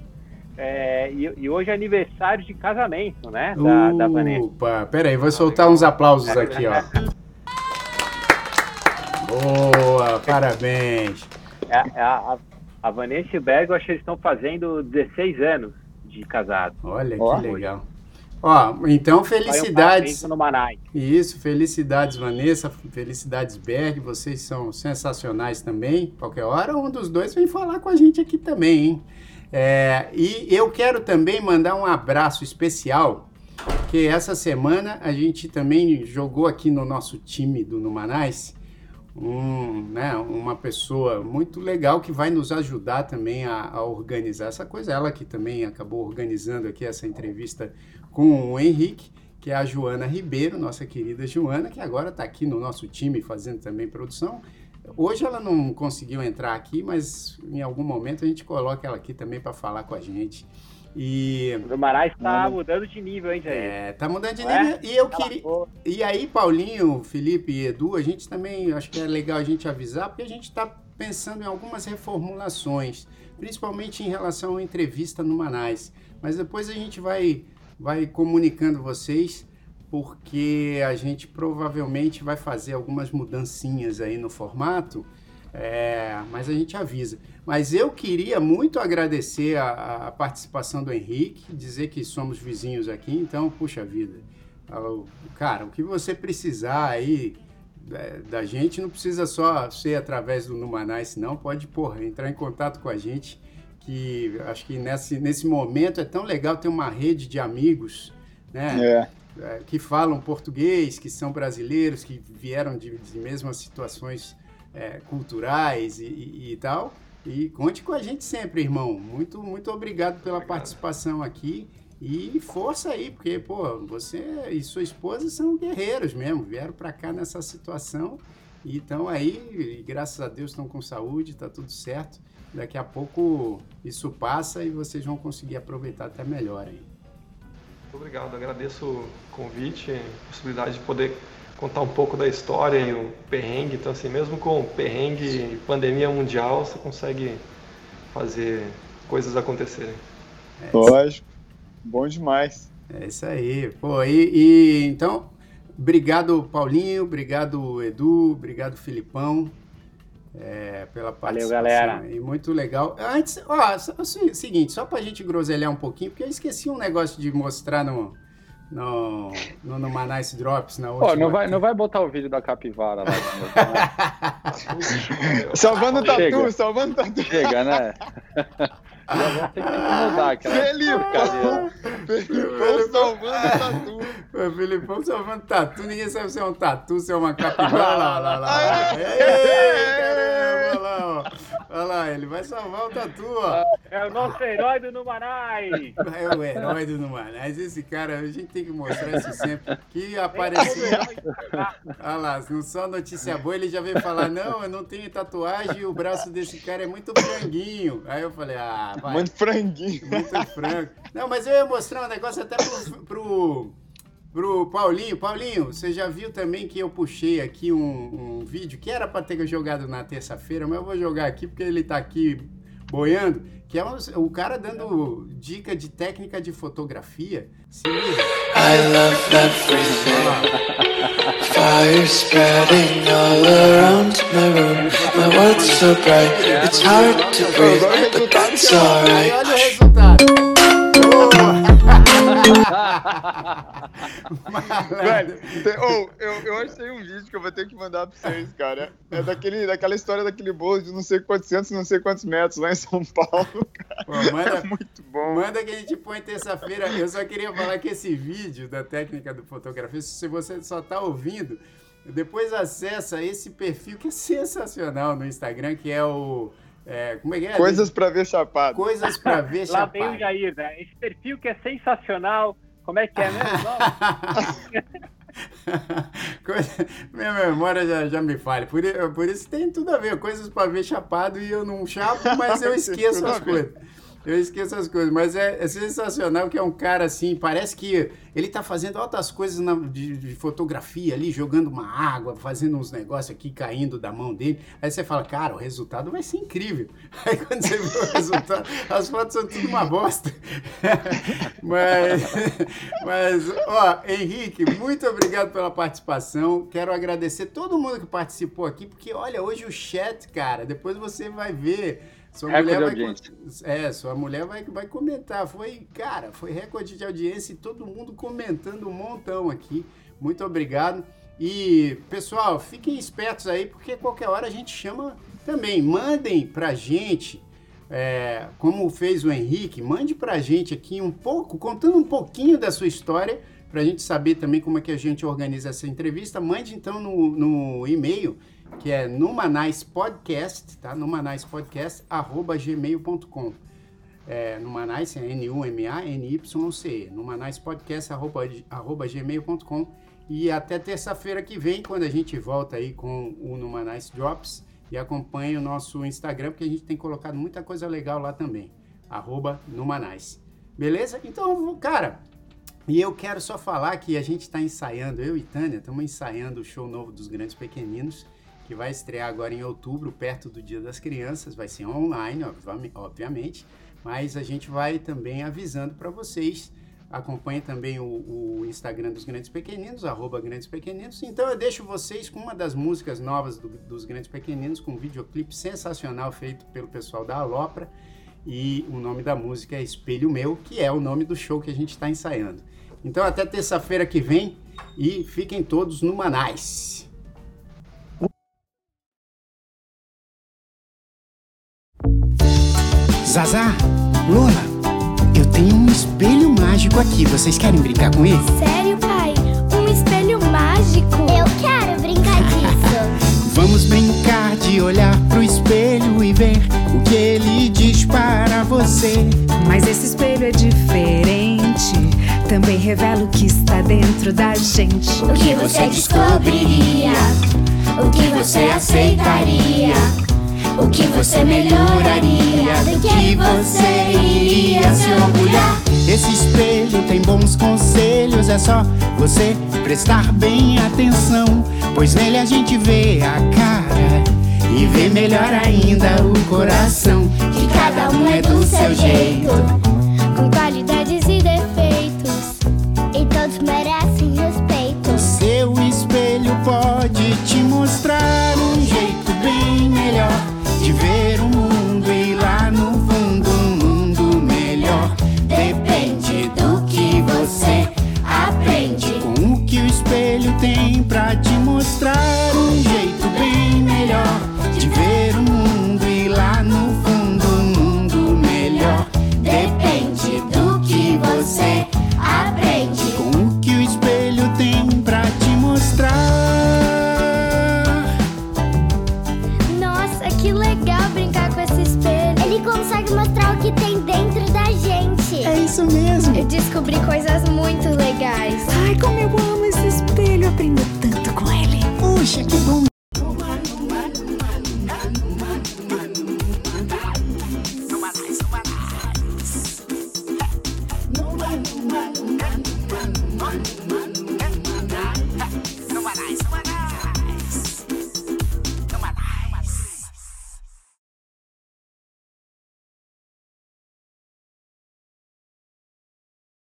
É, e, e, hoje é aniversário de casamento, né, da, da Vanessa. Opa, peraí, vou soltar uns aplausos aqui, ó. Boa, parabéns. É, é a, a Vanessa e o Berg, eu acho que eles estão fazendo 16 anos de casado. Olha que legal. Ó, então felicidades. No. Isso, felicidades Vanessa, felicidades Berg, vocês são sensacionais também. Qualquer hora um dos dois vem falar com a gente aqui também, hein? É, e eu quero também mandar um abraço especial, que essa semana a gente também jogou aqui no nosso time do Numanais um, né, uma pessoa muito legal que vai nos ajudar também a, a, organizar essa coisa. Ela que também acabou organizando aqui essa entrevista com o Henrique, que é a Joana Ribeiro, nossa querida Joana, que agora está aqui no nosso time fazendo também produção. Hoje ela não conseguiu entrar aqui, mas em algum momento a gente coloca ela aqui também para falar com a gente. E. O Marais está mudando de nível, hein, Jair? É, tá mudando de nível. É? E eu queria. E aí, Paulinho, Felipe e Edu, a gente também acho que é legal a gente avisar, porque a gente está pensando em algumas reformulações, principalmente em relação à entrevista no Manais. Mas depois a gente vai, vai comunicando vocês, porque a gente provavelmente vai fazer algumas mudancinhas aí no formato. É, mas a gente avisa. Mas eu queria muito agradecer a, a, participação do Henrique, dizer que somos vizinhos aqui, então, puxa vida. Cara, o que você precisar aí é, da gente não precisa só ser através do Numanais, não. Pode, porra, entrar em contato com a gente, que acho que nesse, nesse momento é tão legal ter uma rede de amigos, né? É. É, que falam português, que são brasileiros, que vieram de, de mesmas situações é, culturais e, e, e, tal. E conte com a gente sempre, irmão. Muito, muito obrigado pela obrigado. participação aqui. E força aí, porque, pô, você e sua esposa são guerreiros mesmo. Vieram para cá nessa situação e estão aí, e graças a Deus estão com saúde, está tudo certo. Daqui a pouco isso passa e vocês vão conseguir aproveitar até melhor aí. Muito obrigado, agradeço o convite, a possibilidade de poder contar um pouco da história e o perrengue. Então, assim, mesmo com perrengue e pandemia mundial, você consegue fazer coisas acontecerem. É Lógico, bom demais. É isso aí. Pô, e, e, então, obrigado Paulinho, obrigado Edu, obrigado Filipão. É, pela participação. Valeu, galera. E muito legal. Antes, ó, seguinte, só pra gente groselhar um pouquinho, porque eu esqueci um negócio de mostrar no, no, no, no Manais Drops na última. Pô, não vai, não vai botar o vídeo da capivara lá. Né? salvando o tatu, salvando tatu. Chega, né? Já vou ter que mudar aquela Felipão, Felipão salvando tatu. O Felipão salvando tatu, ninguém sabe se é um tatu, se é uma capivara. lá, lá, lá. Ei, lá, ó. Olha lá, ele vai salvar o Tatu, ó. É o nosso herói do Numanais. É o herói do Numanais. Esse cara, a gente tem que mostrar isso sempre. Que apareceu. Olha lá, não só notícia boa, ele já veio falar: não, eu não tenho tatuagem e o braço desse cara é muito franguinho. Aí eu falei: ah, vai. Muito franguinho. Muito frango. Não, mas eu ia mostrar um negócio até pro, pro pro Paulinho. Paulinho, você já viu também que eu puxei aqui um, um vídeo que era para ter jogado na terça-feira, mas eu vou jogar aqui porque ele tá aqui boiando, que é um, o cara dando dica de técnica de fotografia. Se liga. I love everything. Fire spreading all around my room. My world's so bright, it's hard to breathe, but that's alright. Olha o resultado. Velho, tem, oh, eu, eu achei um vídeo que eu vou ter que mandar pra vocês, cara. É daquele, daquela história daquele bolo de não sei quantos, não sei quantos metros lá em São Paulo, cara. Pô, manda, é muito bom. Manda que a gente põe terça-feira. Eu só queria falar que esse vídeo da técnica do fotografia, se você só tá ouvindo, depois acessa esse perfil que é sensacional no Instagram, que é o é, como é que é? Coisas para ver chapado. Coisas para ver chapado. Lá vem o Jair, né? Esse perfil que é sensacional. Como é que é mesmo? Minha memória já, já me falha. Por, por isso tem tudo a ver. Coisas para ver chapado e eu não chapo, mas eu esqueço as coisas. Eu esqueço as coisas, mas é, é, sensacional que é um cara assim, parece que ele tá fazendo altas coisas na, de, de, fotografia ali, jogando uma água, fazendo uns negócios aqui caindo da mão dele. Aí você fala, cara, o resultado vai ser incrível. Aí quando você vê o resultado, as fotos são tudo uma bosta. mas, mas, ó, Henrique, muito obrigado pela participação. Quero agradecer todo mundo que participou aqui, porque olha, hoje o chat, cara, depois você vai ver sua mulher vai, é, sua mulher vai, vai comentar. Foi, cara, foi recorde de audiência e todo mundo comentando um montão aqui. Muito obrigado. E, pessoal, fiquem espertos aí, porque qualquer hora a gente chama também. Mandem pra gente, é, como fez o Henrique, mande pra gente aqui um pouco, contando um pouquinho da sua história, pra gente saber também como é que a gente organiza essa entrevista. Mande então no, no e-mail que é numanaispodcast, tá? Numanaispodcast, arroba gmail.com. É, Numanice é N-U-M-A-N-Y-C. Numanaispodcast, arroba, arroba gmail.com. E até terça-feira que vem, quando a gente volta aí com o Numanice Drops. E acompanhe o nosso Instagram, porque a gente tem colocado muita coisa legal lá também. Arroba Numanice. Beleza? Então, cara, e eu quero só falar que a gente está ensaiando, eu e Tânia, estamos ensaiando o show novo dos Grandes Pequeninos que vai estrear agora em outubro, perto do Dia das Crianças. Vai ser online, obviamente, mas a gente vai também avisando para vocês. Acompanhe também o, o, Instagram dos Grandes Pequeninos, arroba Grandes Pequeninos. Então eu deixo vocês com uma das músicas novas do, dos Grandes Pequeninos, com um videoclipe sensacional feito pelo pessoal da Alopra. E o nome da música é Espelho Meu, que é o nome do show que a gente está ensaiando. Então até terça-feira que vem e fiquem todos no Manais. Zazá, Lola, eu tenho um espelho mágico aqui. Vocês querem brincar com ele? Sério, pai? Um espelho mágico? Eu quero brincar disso. Vamos brincar de olhar pro espelho e ver o que ele diz para você. Mas esse espelho é diferente. Também revela o que está dentro da gente. O que você descobriria? O que você aceitaria? O que você melhoraria? Do que você iria se orgulhar? Esse espelho tem bons conselhos, é só você prestar bem atenção. Pois nele a gente vê a cara e vê melhor ainda o coração. Que cada um é do seu jeito,